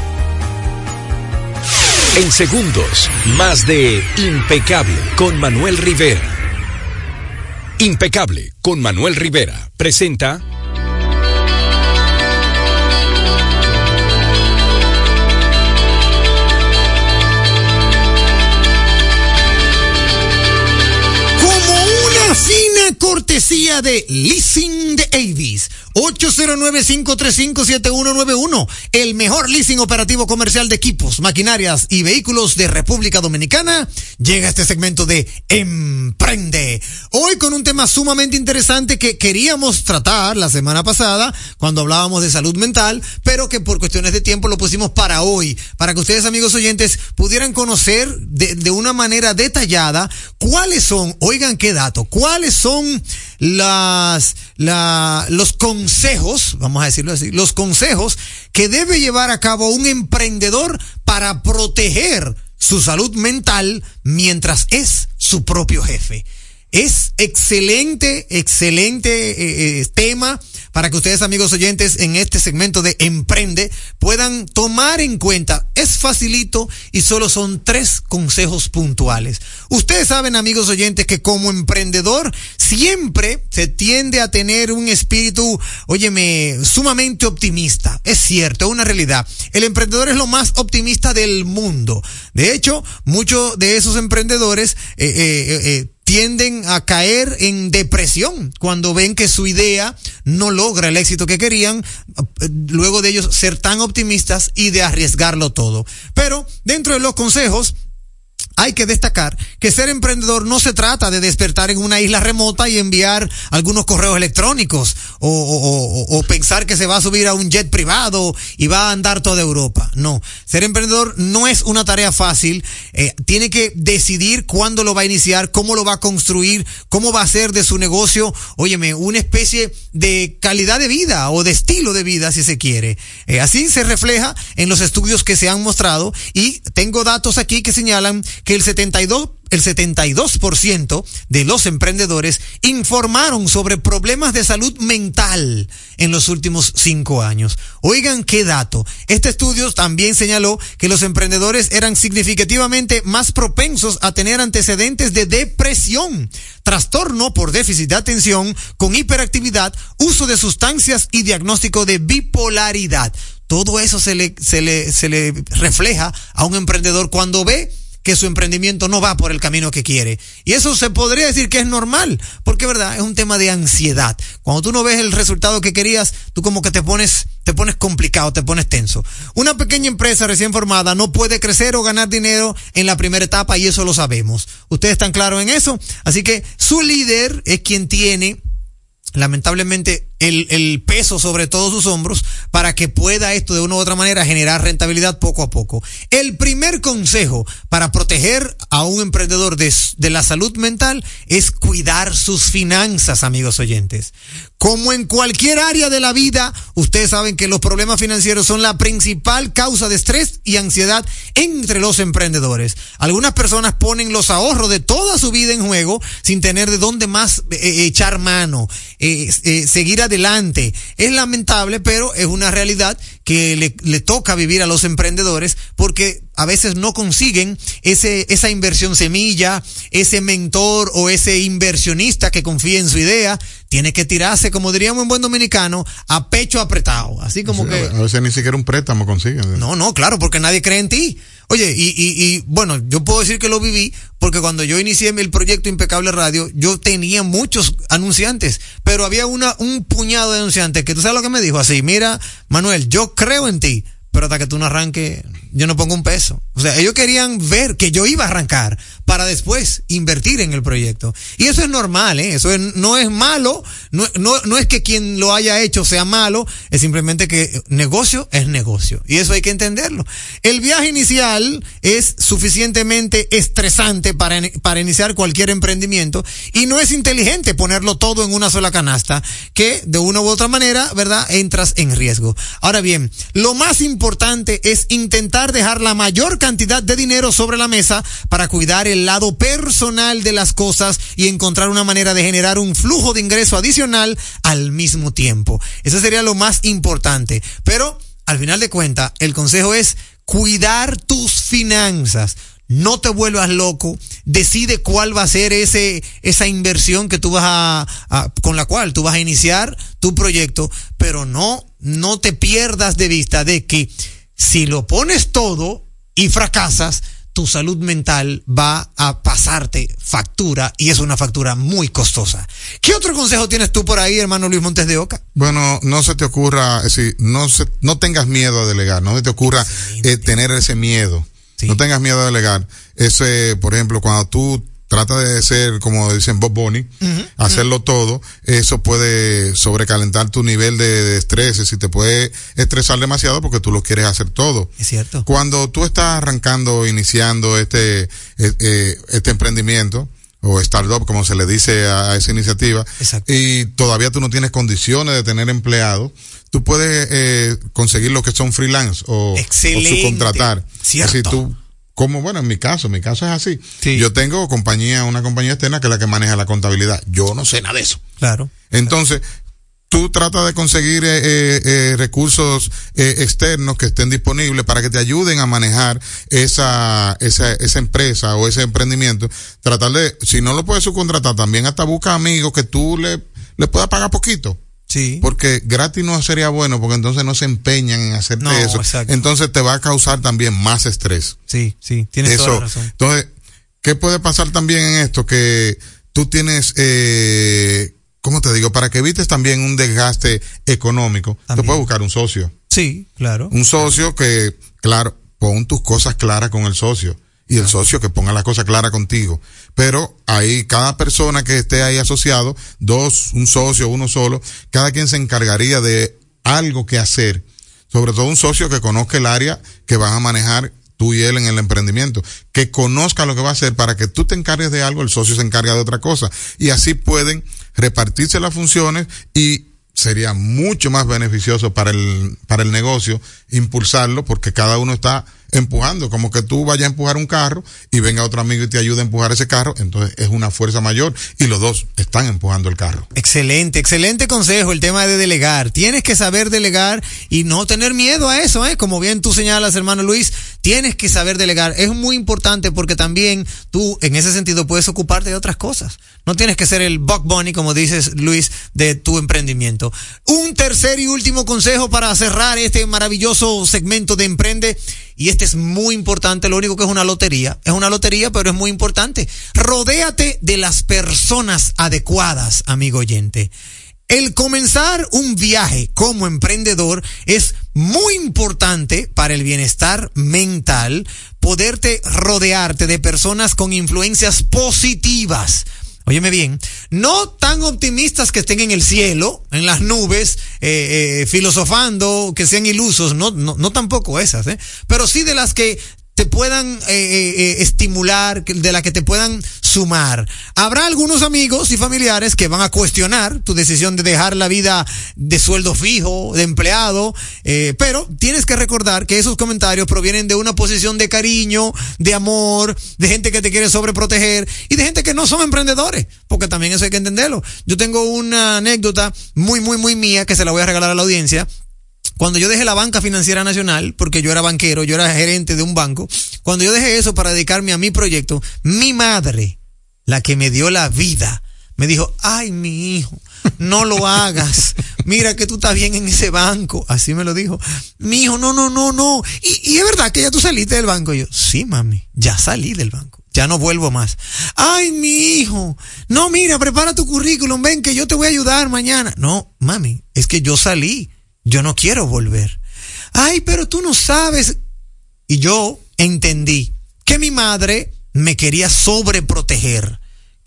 En segundos, más de Impecable con Manuel Rivera. Impecable con Manuel Rivera presenta Como una fina cortesía de Leasing de Avis. 809-535-7191. El mejor leasing operativo comercial de equipos, maquinarias y vehículos de República Dominicana. Llega este segmento de Emprende. Hoy con un tema sumamente interesante que queríamos tratar la semana pasada cuando hablábamos de salud mental, pero que por cuestiones de tiempo lo pusimos para hoy, para que ustedes amigos oyentes pudieran conocer de, de una manera detallada cuáles son, oigan qué dato, cuáles son las, la, los consejos, vamos a decirlo así, los consejos que debe llevar a cabo un emprendedor para proteger su salud mental mientras es su propio jefe. Es excelente, excelente eh, eh, tema para que ustedes, amigos oyentes, en este segmento de Emprende puedan tomar en cuenta. Es facilito y solo son tres consejos puntuales. Ustedes saben, amigos oyentes, que como emprendedor siempre se tiende a tener un espíritu, óyeme, sumamente optimista. Es cierto, es una realidad. El emprendedor es lo más optimista del mundo. De hecho, muchos de esos emprendedores eh, eh, eh, tienden a caer en depresión cuando ven que su idea no logra el éxito que querían, luego de ellos ser tan optimistas y de arriesgarlo todo. Pero dentro de los consejos, hay que destacar que ser emprendedor no se trata de despertar en una isla remota y enviar algunos correos electrónicos o, pensar que se va a subir a un jet privado y va a andar toda Europa. No, ser emprendedor no es una tarea fácil. Eh, tiene que decidir cuándo lo va a iniciar, cómo lo va a construir, cómo va a hacer de su negocio, óyeme, una especie de calidad de vida o de estilo de vida si se quiere. Eh, así se refleja en los estudios que se han mostrado y tengo datos aquí que señalan el 72 el 72% de los emprendedores informaron sobre problemas de salud mental en los últimos cinco años. Oigan qué dato. Este estudio también señaló que los emprendedores eran significativamente más propensos a tener antecedentes de depresión, trastorno por déficit de atención con hiperactividad, uso de sustancias y diagnóstico de bipolaridad. Todo eso se le, se le, se le refleja a un emprendedor cuando ve que su emprendimiento no va por el camino que quiere. Y eso se podría decir que es normal, porque verdad, es un tema de ansiedad. Cuando tú no ves el resultado que querías, tú como que te pones, te pones complicado, te pones tenso. Una pequeña empresa recién formada no puede crecer o ganar dinero en la primera etapa y eso lo sabemos. Ustedes están claros en eso, así que su líder es quien tiene lamentablemente el, peso sobre todos sus hombros para que pueda esto de una u otra manera generar rentabilidad poco a poco. El primer consejo para proteger a un emprendedor de, de la salud mental es cuidar sus finanzas, amigos oyentes. Como en cualquier área de la vida, ustedes saben que los problemas financieros son la principal causa de estrés y ansiedad entre los emprendedores. Algunas personas ponen los ahorros de toda su vida en juego sin tener de dónde más eh, echar mano, eh, eh, seguir. Es lamentable, pero es una realidad que le, le, toca vivir a los emprendedores porque a veces no consiguen ese, esa inversión semilla, ese mentor o ese inversionista que confía en su idea. tiene que tirarse, como diríamos en buen dominicano, a pecho apretado. Así como Sí, que. A veces ni siquiera un préstamo consiguen. No, no, claro, porque nadie cree en ti. Oye, y, y, y bueno, yo puedo decir que lo viví porque cuando yo inicié el proyecto Impecable Radio, yo tenía muchos anunciantes, pero había una, un puñado de anunciantes que tú sabes lo que me dijo así, mira, Manuel, yo creo en ti, pero que tú no arranques, yo no pongo un peso. O sea, ellos querían ver que yo iba a arrancar para después invertir en el proyecto. Y eso es normal, ¿eh? Eso es- no es malo, no, no, no es que quien lo haya hecho sea malo, es simplemente que negocio es negocio. Y eso hay que entenderlo. El viaje inicial es suficientemente estresante para, para iniciar cualquier emprendimiento y no es inteligente ponerlo todo en una sola canasta que de una u otra manera, ¿verdad? Entras en riesgo. Ahora bien, lo más importante es intentar dejar la mayor cantidad de dinero sobre la mesa para cuidar el lado personal de las cosas y encontrar una manera de generar un flujo de ingreso adicional al mismo tiempo. Eso sería lo más importante. Pero al final de cuentas, el consejo es cuidar tus finanzas. No te vuelvas loco, decide cuál va a ser ese, esa inversión que tú vas a, con la cual tú vas a iniciar tu proyecto, pero no, no te pierdas de vista de que si lo pones todo y fracasas, tu salud mental va a pasarte factura y es una factura muy costosa. ¿Qué otro consejo tienes tú por ahí, hermano Luis Montes de Oca? Bueno, no se te ocurra, es decir, no, se, no tengas miedo a delegar, no se te ocurra eh, tener ese miedo. No tengas miedo a delegar. Ese, por ejemplo, cuando tú tratas de ser, como dicen Bob Bonnie, hacerlo todo, eso puede sobrecalentar tu nivel de, de estrés y te puede estresar demasiado porque tú lo quieres hacer todo. Es cierto. Cuando tú estás arrancando, iniciando este, eh, eh, este emprendimiento, o startup, como se le dice a, esa iniciativa, y todavía tú no tienes condiciones de tener empleado, tú puedes eh, conseguir lo que son freelance o, o subcontratar. Cierto. Así tú, como bueno, en mi caso, mi caso es así. Yo tengo compañía, una compañía externa que es la que maneja la contabilidad. Yo no sé nada de eso. Claro. Entonces, tú tratas de conseguir eh, eh, eh, recursos eh, externos que estén disponibles para que te ayuden a manejar esa, esa, esa empresa o ese emprendimiento. Tratar de, si no lo puedes subcontratar, también hasta busca amigos que tú le, le puedas pagar poquito. Sí. Porque gratis no sería bueno, porque entonces no se empeñan en hacerte No, eso. exacto. Entonces te va a causar también más estrés. Sí, sí, tienes Eso. toda la razón. Entonces, ¿qué puede pasar también en esto? Que tú tienes, eh, ¿cómo te digo? Para que evites también un desgaste económico, te puedes buscar un socio. Sí, claro. Un socio que, claro, pon tus cosas claras con el socio. Y el socio que ponga las cosas claras contigo. Pero ahí, cada persona que esté ahí asociado, dos, un socio, uno solo, cada quien se encargaría de algo que hacer. Sobre todo un socio que conozca el área que van a manejar tú y él en el emprendimiento. Que conozca lo que va a hacer para que tú te encargues de algo, el socio se encarga de otra cosa. Y así pueden repartirse las funciones y sería mucho más beneficioso para el, para el negocio impulsarlo porque cada uno está empujando, como que tú vayas a empujar un carro y venga otro amigo y te ayude a empujar ese carro, entonces es una fuerza mayor y los dos están empujando el carro. Excelente, excelente consejo el tema de delegar. Tienes que saber delegar y no tener miedo a eso, ¿eh? Como bien tú señalas, hermano Luis, tienes que saber delegar. Es muy importante porque también tú, en ese sentido, puedes ocuparte de otras cosas. No tienes que ser el buck bunny, como dices Luis, de tu emprendimiento. Un tercer y último consejo para cerrar este maravilloso segmento de Emprende. Y este es muy importante, lo único que es una lotería. Es una lotería, pero es muy importante. Rodéate de las personas adecuadas, amigo oyente. El comenzar un viaje como emprendedor es muy importante para el bienestar mental, poderte rodearte de personas con influencias positivas. Óyeme bien, no tan optimistas que estén en el cielo, en las nubes, eh, eh, filosofando, que sean ilusos, no, no, no tampoco esas, ¿eh? pero sí de las que te puedan eh, estimular, de la que te puedan sumar. Habrá algunos amigos y familiares que van a cuestionar tu decisión de dejar la vida de sueldo fijo, de empleado, eh, pero tienes que recordar que esos comentarios provienen de una posición de cariño, de amor, de gente que te quiere sobreproteger y de gente que no son emprendedores, porque también eso hay que entenderlo. Yo tengo una anécdota muy, muy, muy mía que se la voy a regalar a la audiencia. Cuando yo dejé la banca financiera nacional, porque yo era banquero, yo era gerente de un banco, cuando yo dejé eso para dedicarme a mi proyecto, mi madre, la que me dio la vida, me dijo, ay, mi hijo, no lo hagas. Mira que tú estás bien en ese banco. Así me lo dijo. Mi hijo, no, no, no, no. Y, es verdad que ya tú saliste del banco. Y yo, sí, mami, ya salí del banco. Ya no vuelvo más. Ay, mi hijo. No, mira, prepara tu currículum. Ven que yo te voy a ayudar mañana. No, mami, es que yo salí. Yo no quiero volver. Ay, pero tú no sabes. Y yo entendí que mi madre me quería sobreproteger.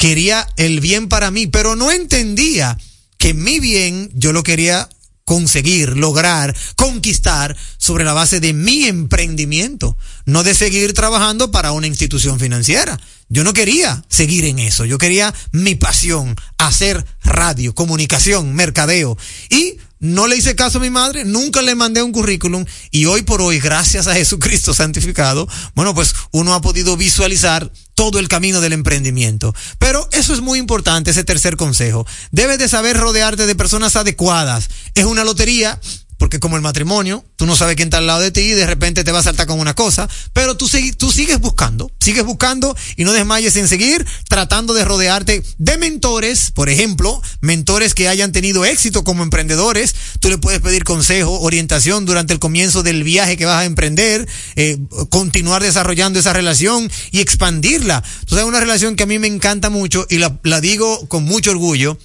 Quería el bien para mí, pero no entendía que mi bien yo lo quería conseguir, lograr, conquistar sobre la base de mi emprendimiento, no de seguir trabajando para una institución financiera. Yo no quería seguir en eso, yo quería mi pasión, hacer radio, comunicación, mercadeo. Y no le hice caso a mi madre, nunca le mandé un currículum y hoy por hoy, gracias a Jesucristo santificado, bueno, pues uno ha podido visualizar todo el camino del emprendimiento. Pero eso es muy importante, ese tercer consejo. Debes de saber rodearte de personas adecuadas. Es una lotería, porque como el matrimonio, tú no sabes quién está al lado de ti y de repente te va a saltar con una cosa, pero tú, tú sigues buscando, sigues buscando y no desmayes en seguir tratando de rodearte de mentores, por ejemplo, mentores que hayan tenido éxito como emprendedores, tú le puedes pedir consejo, orientación durante el comienzo del viaje que vas a emprender, eh, continuar desarrollando esa relación y expandirla. Entonces es una relación que a mí me encanta mucho y la, la digo con mucho orgullo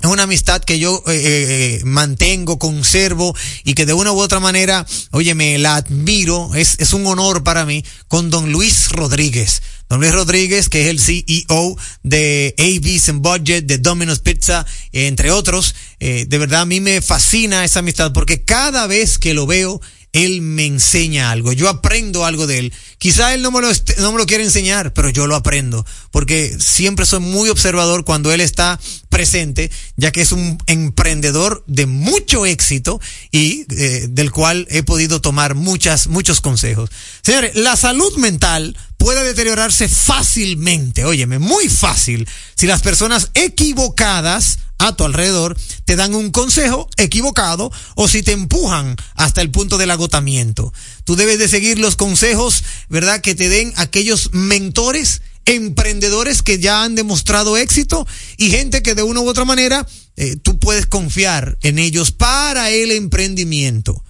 es una amistad que yo eh, eh, mantengo, conservo y que de una u otra manera, oye, me la admiro, es, es un honor para mí, con don Luis Rodríguez. Don Luis Rodríguez, que es el CEO de AB's and Budget, de Domino's Pizza, entre otros. Eh, de verdad, a mí me fascina esa amistad porque cada vez que lo veo, él me enseña algo, yo aprendo algo de él. Quizá él no me, lo, no me lo quiere enseñar, pero yo lo aprendo, porque siempre soy muy observador cuando él está presente, ya que es un emprendedor de mucho éxito y eh, del cual he podido tomar muchas, muchos consejos. Señores, la salud mental puede deteriorarse fácilmente, óyeme, muy fácil, si las personas equivocadas a tu alrededor te dan un consejo equivocado o si te empujan hasta el punto del agotamiento. Tú debes de seguir los consejos, ¿verdad? Que te den aquellos mentores, emprendedores que ya han demostrado éxito y gente que de una u otra manera eh, tú puedes confiar en ellos para el emprendimiento.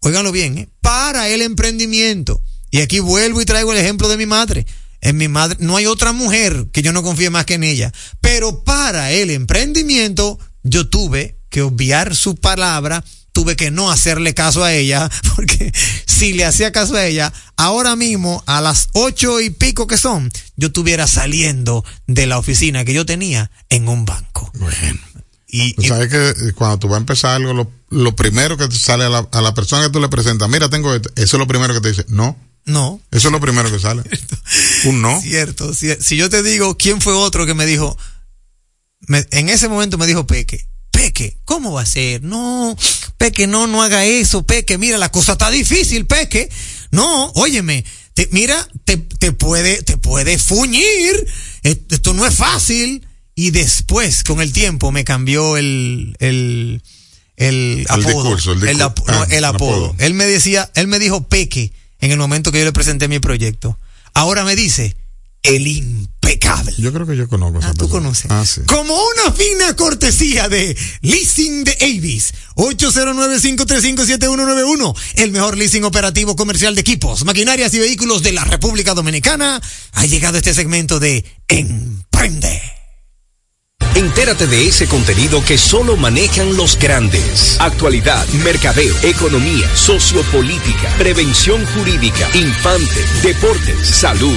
Óiganlo bien, ¿eh? para el emprendimiento. Y aquí vuelvo y traigo el ejemplo de mi madre. En mi madre, no hay otra mujer que yo no confíe más que en ella. Pero para el emprendimiento, yo tuve que obviar su palabra, tuve que no hacerle caso a ella, (laughs) porque si le hacía caso a ella, ahora mismo a las ocho y pico que son, yo estuviera saliendo de la oficina que yo tenía en un banco. Bueno. Y, sabes que cuando tú vas a empezar algo, lo, lo primero que te sale a la, a la, persona que tú le presentas, mira, tengo esto, eso es lo primero que te dice, no. No. Eso es lo primero que sale. Un no. Cierto. Si, si, yo te digo, ¿quién fue otro que me dijo? Me, en ese momento me dijo Peque. Peque, ¿cómo va a ser? No, Peque, no, no haga eso, Peque, mira, la cosa está difícil, Peque. No, óyeme, te, mira, te, te puede, te puede fuñir. Esto no es fácil. Y después, con el tiempo, me cambió el, el, el, el apodo. Discurso, el, el, apo, ah, no, el apodo. apodo. Él me decía, él me dijo Peque en el momento que yo le presenté mi proyecto. Ahora me dice, el impecable. Yo creo que yo conozco. Ah, tú conoces. Ah, sí. Como una fina cortesía de Leasing de Avis. 809-535-7191. El mejor leasing operativo comercial de equipos, maquinarias y vehículos de la República Dominicana. Ha llegado este segmento de Emprende. Entérate de ese contenido que solo manejan los grandes. Actualidad, mercadeo, economía, sociopolítica, prevención jurídica, infante, deportes, salud,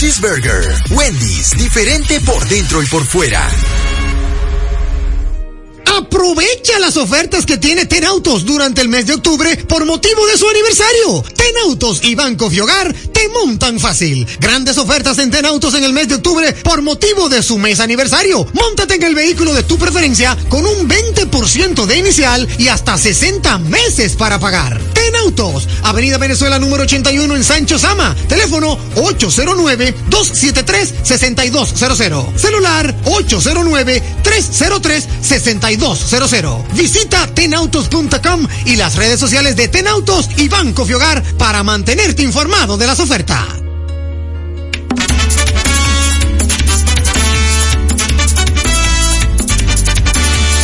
Cheeseburger. Wendy's, diferente por dentro y por fuera. Aprovecha las ofertas que tiene Ten Autos durante el mes de octubre por motivo de su aniversario. Ten Autos y Banco Fiogar te montan fácil. Grandes ofertas en Ten Autos en el mes de octubre por motivo de su mes aniversario. Móntate en el vehículo de tu preferencia con un 20% de inicial y hasta 60 meses para pagar. Ten Autos, Avenida Venezuela número 81 en Sancho Sama. Teléfono 809-273-6200. Celular 809-303-6200. Visita tenautos.com y las redes sociales de Tenautos y Banco Fiogar para mantenerte informado de las ofertas.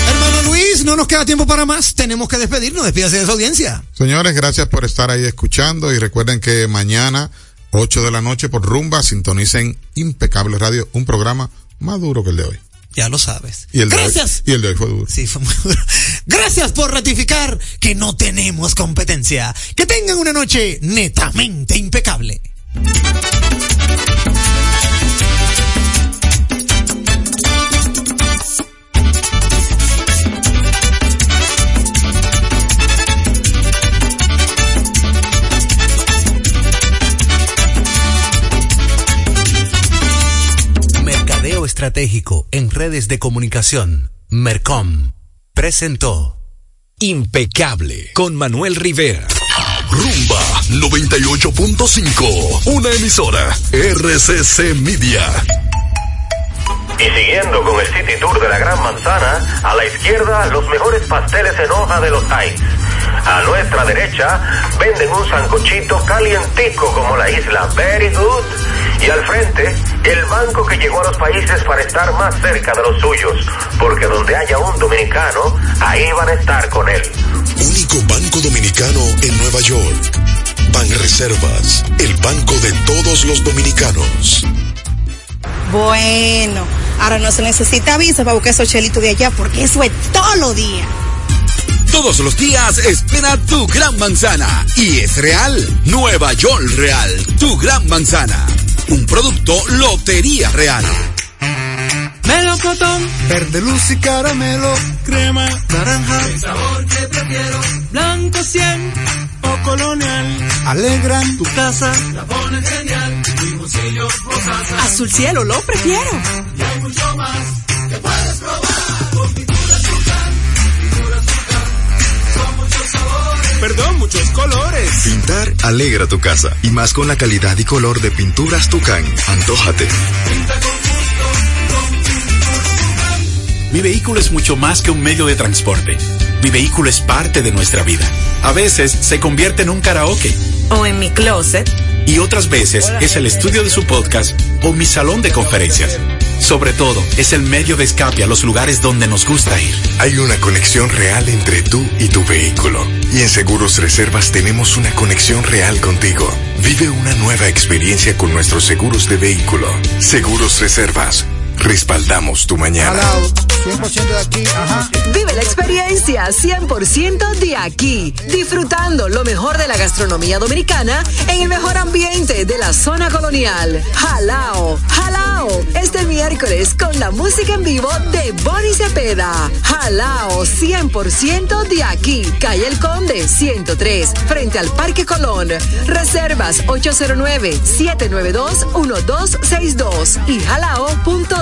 Hermano Luis, no nos queda tiempo para más. Tenemos que despedirnos. Despídase de su audiencia. Señores, gracias por estar ahí escuchando y recuerden que mañana, 8 de la noche por Rumba, sintonicen Impecable Radio, un programa más duro que el de hoy. Ya lo sabes. Y el Gracias. De hoy, y el de hoy fue duro. Sí, fue muy duro. Gracias por ratificar que no tenemos competencia. Que tengan una noche netamente impecable. Estratégico en Redes de Comunicación, Mercom, presentó Impecable con Manuel Rivera. Rumba 98.5, una emisora RCC Media. Y siguiendo con el City Tour de la Gran Manzana, a la izquierda los mejores pasteles en hoja de los Times. A nuestra derecha venden un sancochito calientico como la isla Very Good. Y al frente, el banco que llegó a los países para estar más cerca de los suyos. Porque donde haya un dominicano, ahí van a estar con él. Único banco dominicano en Nueva York. Ban Reservas, el banco de todos los dominicanos. Bueno, ahora no se necesita visa para buscar esos chelitos de allá porque eso es todo lo día. Todos los días espera tu gran manzana. Y es real. Nueva York Real. Tu gran manzana. Un producto Lotería Real. Melocotón, Verde luz y caramelo, crema, naranja, el sabor que prefiero. Blanco 100 o colonial, alegran tu casa, la pones genial. Limoncillo, mostaza. Azul cielo, lo prefiero. Y hay mucho más que puedes probar. Perdón, muchos colores. Pintar alegra tu casa y más con la calidad y color de pinturas Tucán. Antójate. Mi vehículo es mucho más que un medio de transporte. Mi vehículo es parte de nuestra vida. A veces se convierte en un karaoke. O en mi closet. Y otras veces es el estudio de su podcast o mi salón de conferencias. Sobre todo, es el medio de escape a los lugares donde nos gusta ir. Hay una conexión real entre tú y tu vehículo. Y en Seguros Reservas tenemos una conexión real contigo. Vive una nueva experiencia con nuestros seguros de vehículo. Seguros Reservas. Respaldamos tu mañana. 100% de aquí, ajá. Vive la experiencia 100% de aquí, disfrutando lo mejor de la gastronomía dominicana en el mejor ambiente de la zona colonial. Jalao, jalao, este miércoles con la música en vivo de Bonnie Cepeda. Jalao 100% de aquí, calle El Conde 103, frente al Parque Colón. Reservas 809-792-1262 y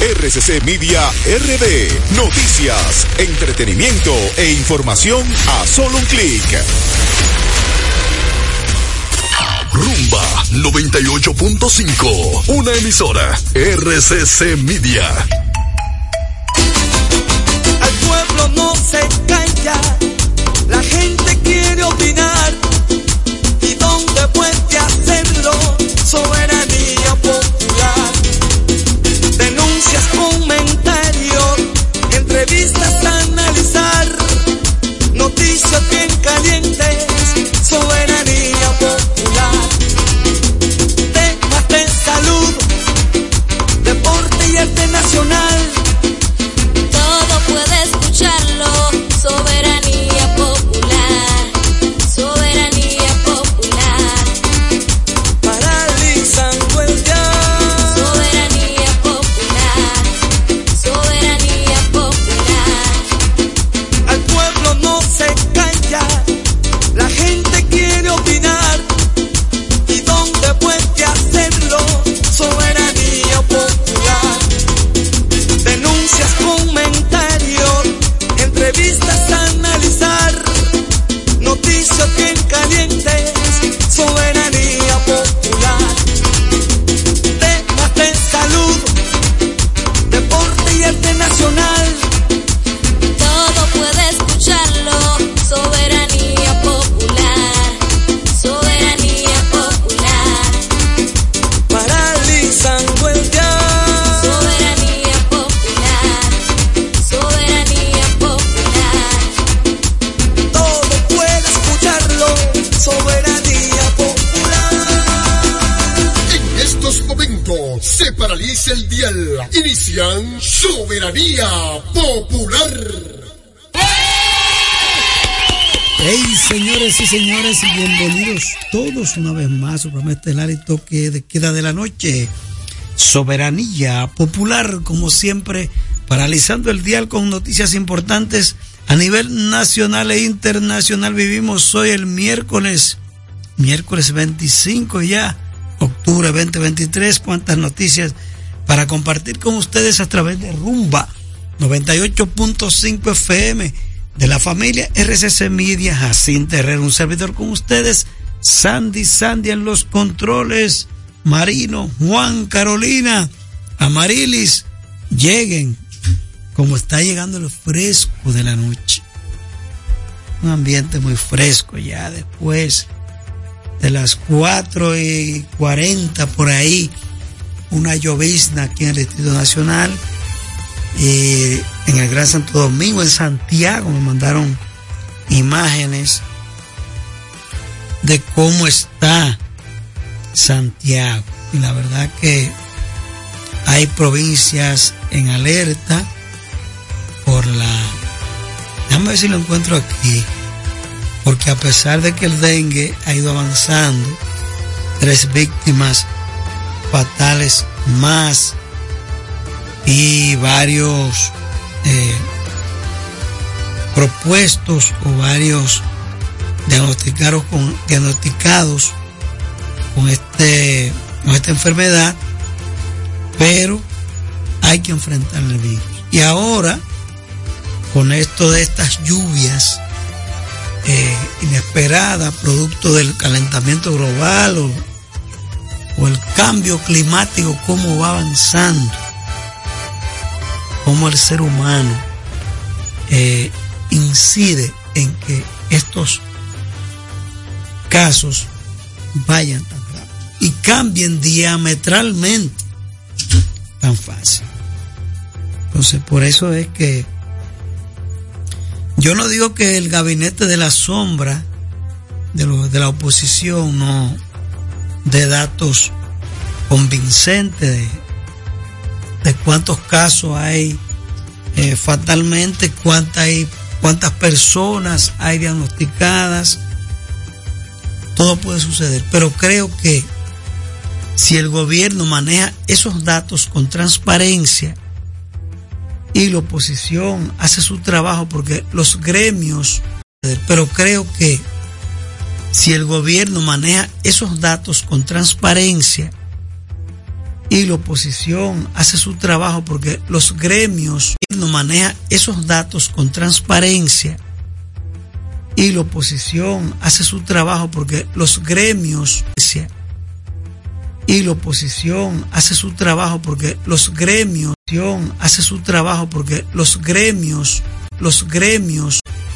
RCC Media RD. Noticias, entretenimiento e información a solo un clic. Rumba 98.5. Una emisora. RCC Media. Al pueblo no se calla, la gente quiere opinar. ¿Y dónde puede hacerlo? Soberanía bien calientes, una vez más a su programa estelar y toque de queda de la noche. Soberanía popular, como siempre, paralizando el dial con noticias importantes a nivel nacional e internacional. Vivimos hoy el miércoles, miércoles 25 ya, octubre 2023. Cuántas noticias para compartir con ustedes a través de Rumba 98.5 FM de la familia RCC Media, Jacinto Herrera, un servidor con ustedes, Sandy Sandy en los controles, Marino, Juan, Carolina, Amarilis, lleguen, como está llegando el fresco de la noche. Un ambiente muy fresco ya después de las 4 y 40 por ahí, una llovizna aquí en el Distrito Nacional. Y en el Gran Santo Domingo, en Santiago, me mandaron imágenes de cómo está Santiago. Y la verdad que hay provincias en alerta por la... Déjame ver si lo encuentro aquí. Porque a pesar de que el dengue ha ido avanzando, tres víctimas fatales más y varios eh, propuestos o varios diagnosticados con, este, con esta enfermedad, pero hay que enfrentar el virus. Y ahora, con esto de estas lluvias eh, inesperadas, producto del calentamiento global o, o el cambio climático, cómo va avanzando, cómo el ser humano eh, incide en que estos casos vayan tan rápido y cambien diametralmente tan fácil. Entonces, por eso es que yo no digo que el gabinete de la sombra de, lo- de la oposición no dé datos convincentes de, de cuántos casos hay eh, fatalmente, cuántas hay, cuántas personas hay diagnosticadas. Todo puede suceder, pero creo que si el gobierno maneja esos datos con transparencia y la oposición hace su trabajo porque los gremios, pero creo que si el gobierno maneja esos datos con transparencia y la oposición hace su trabajo porque los gremios no maneja esos datos con transparencia y la oposición hace su trabajo porque los gremios y la oposición hace su trabajo porque los gremios hace su trabajo porque los gremios los gremios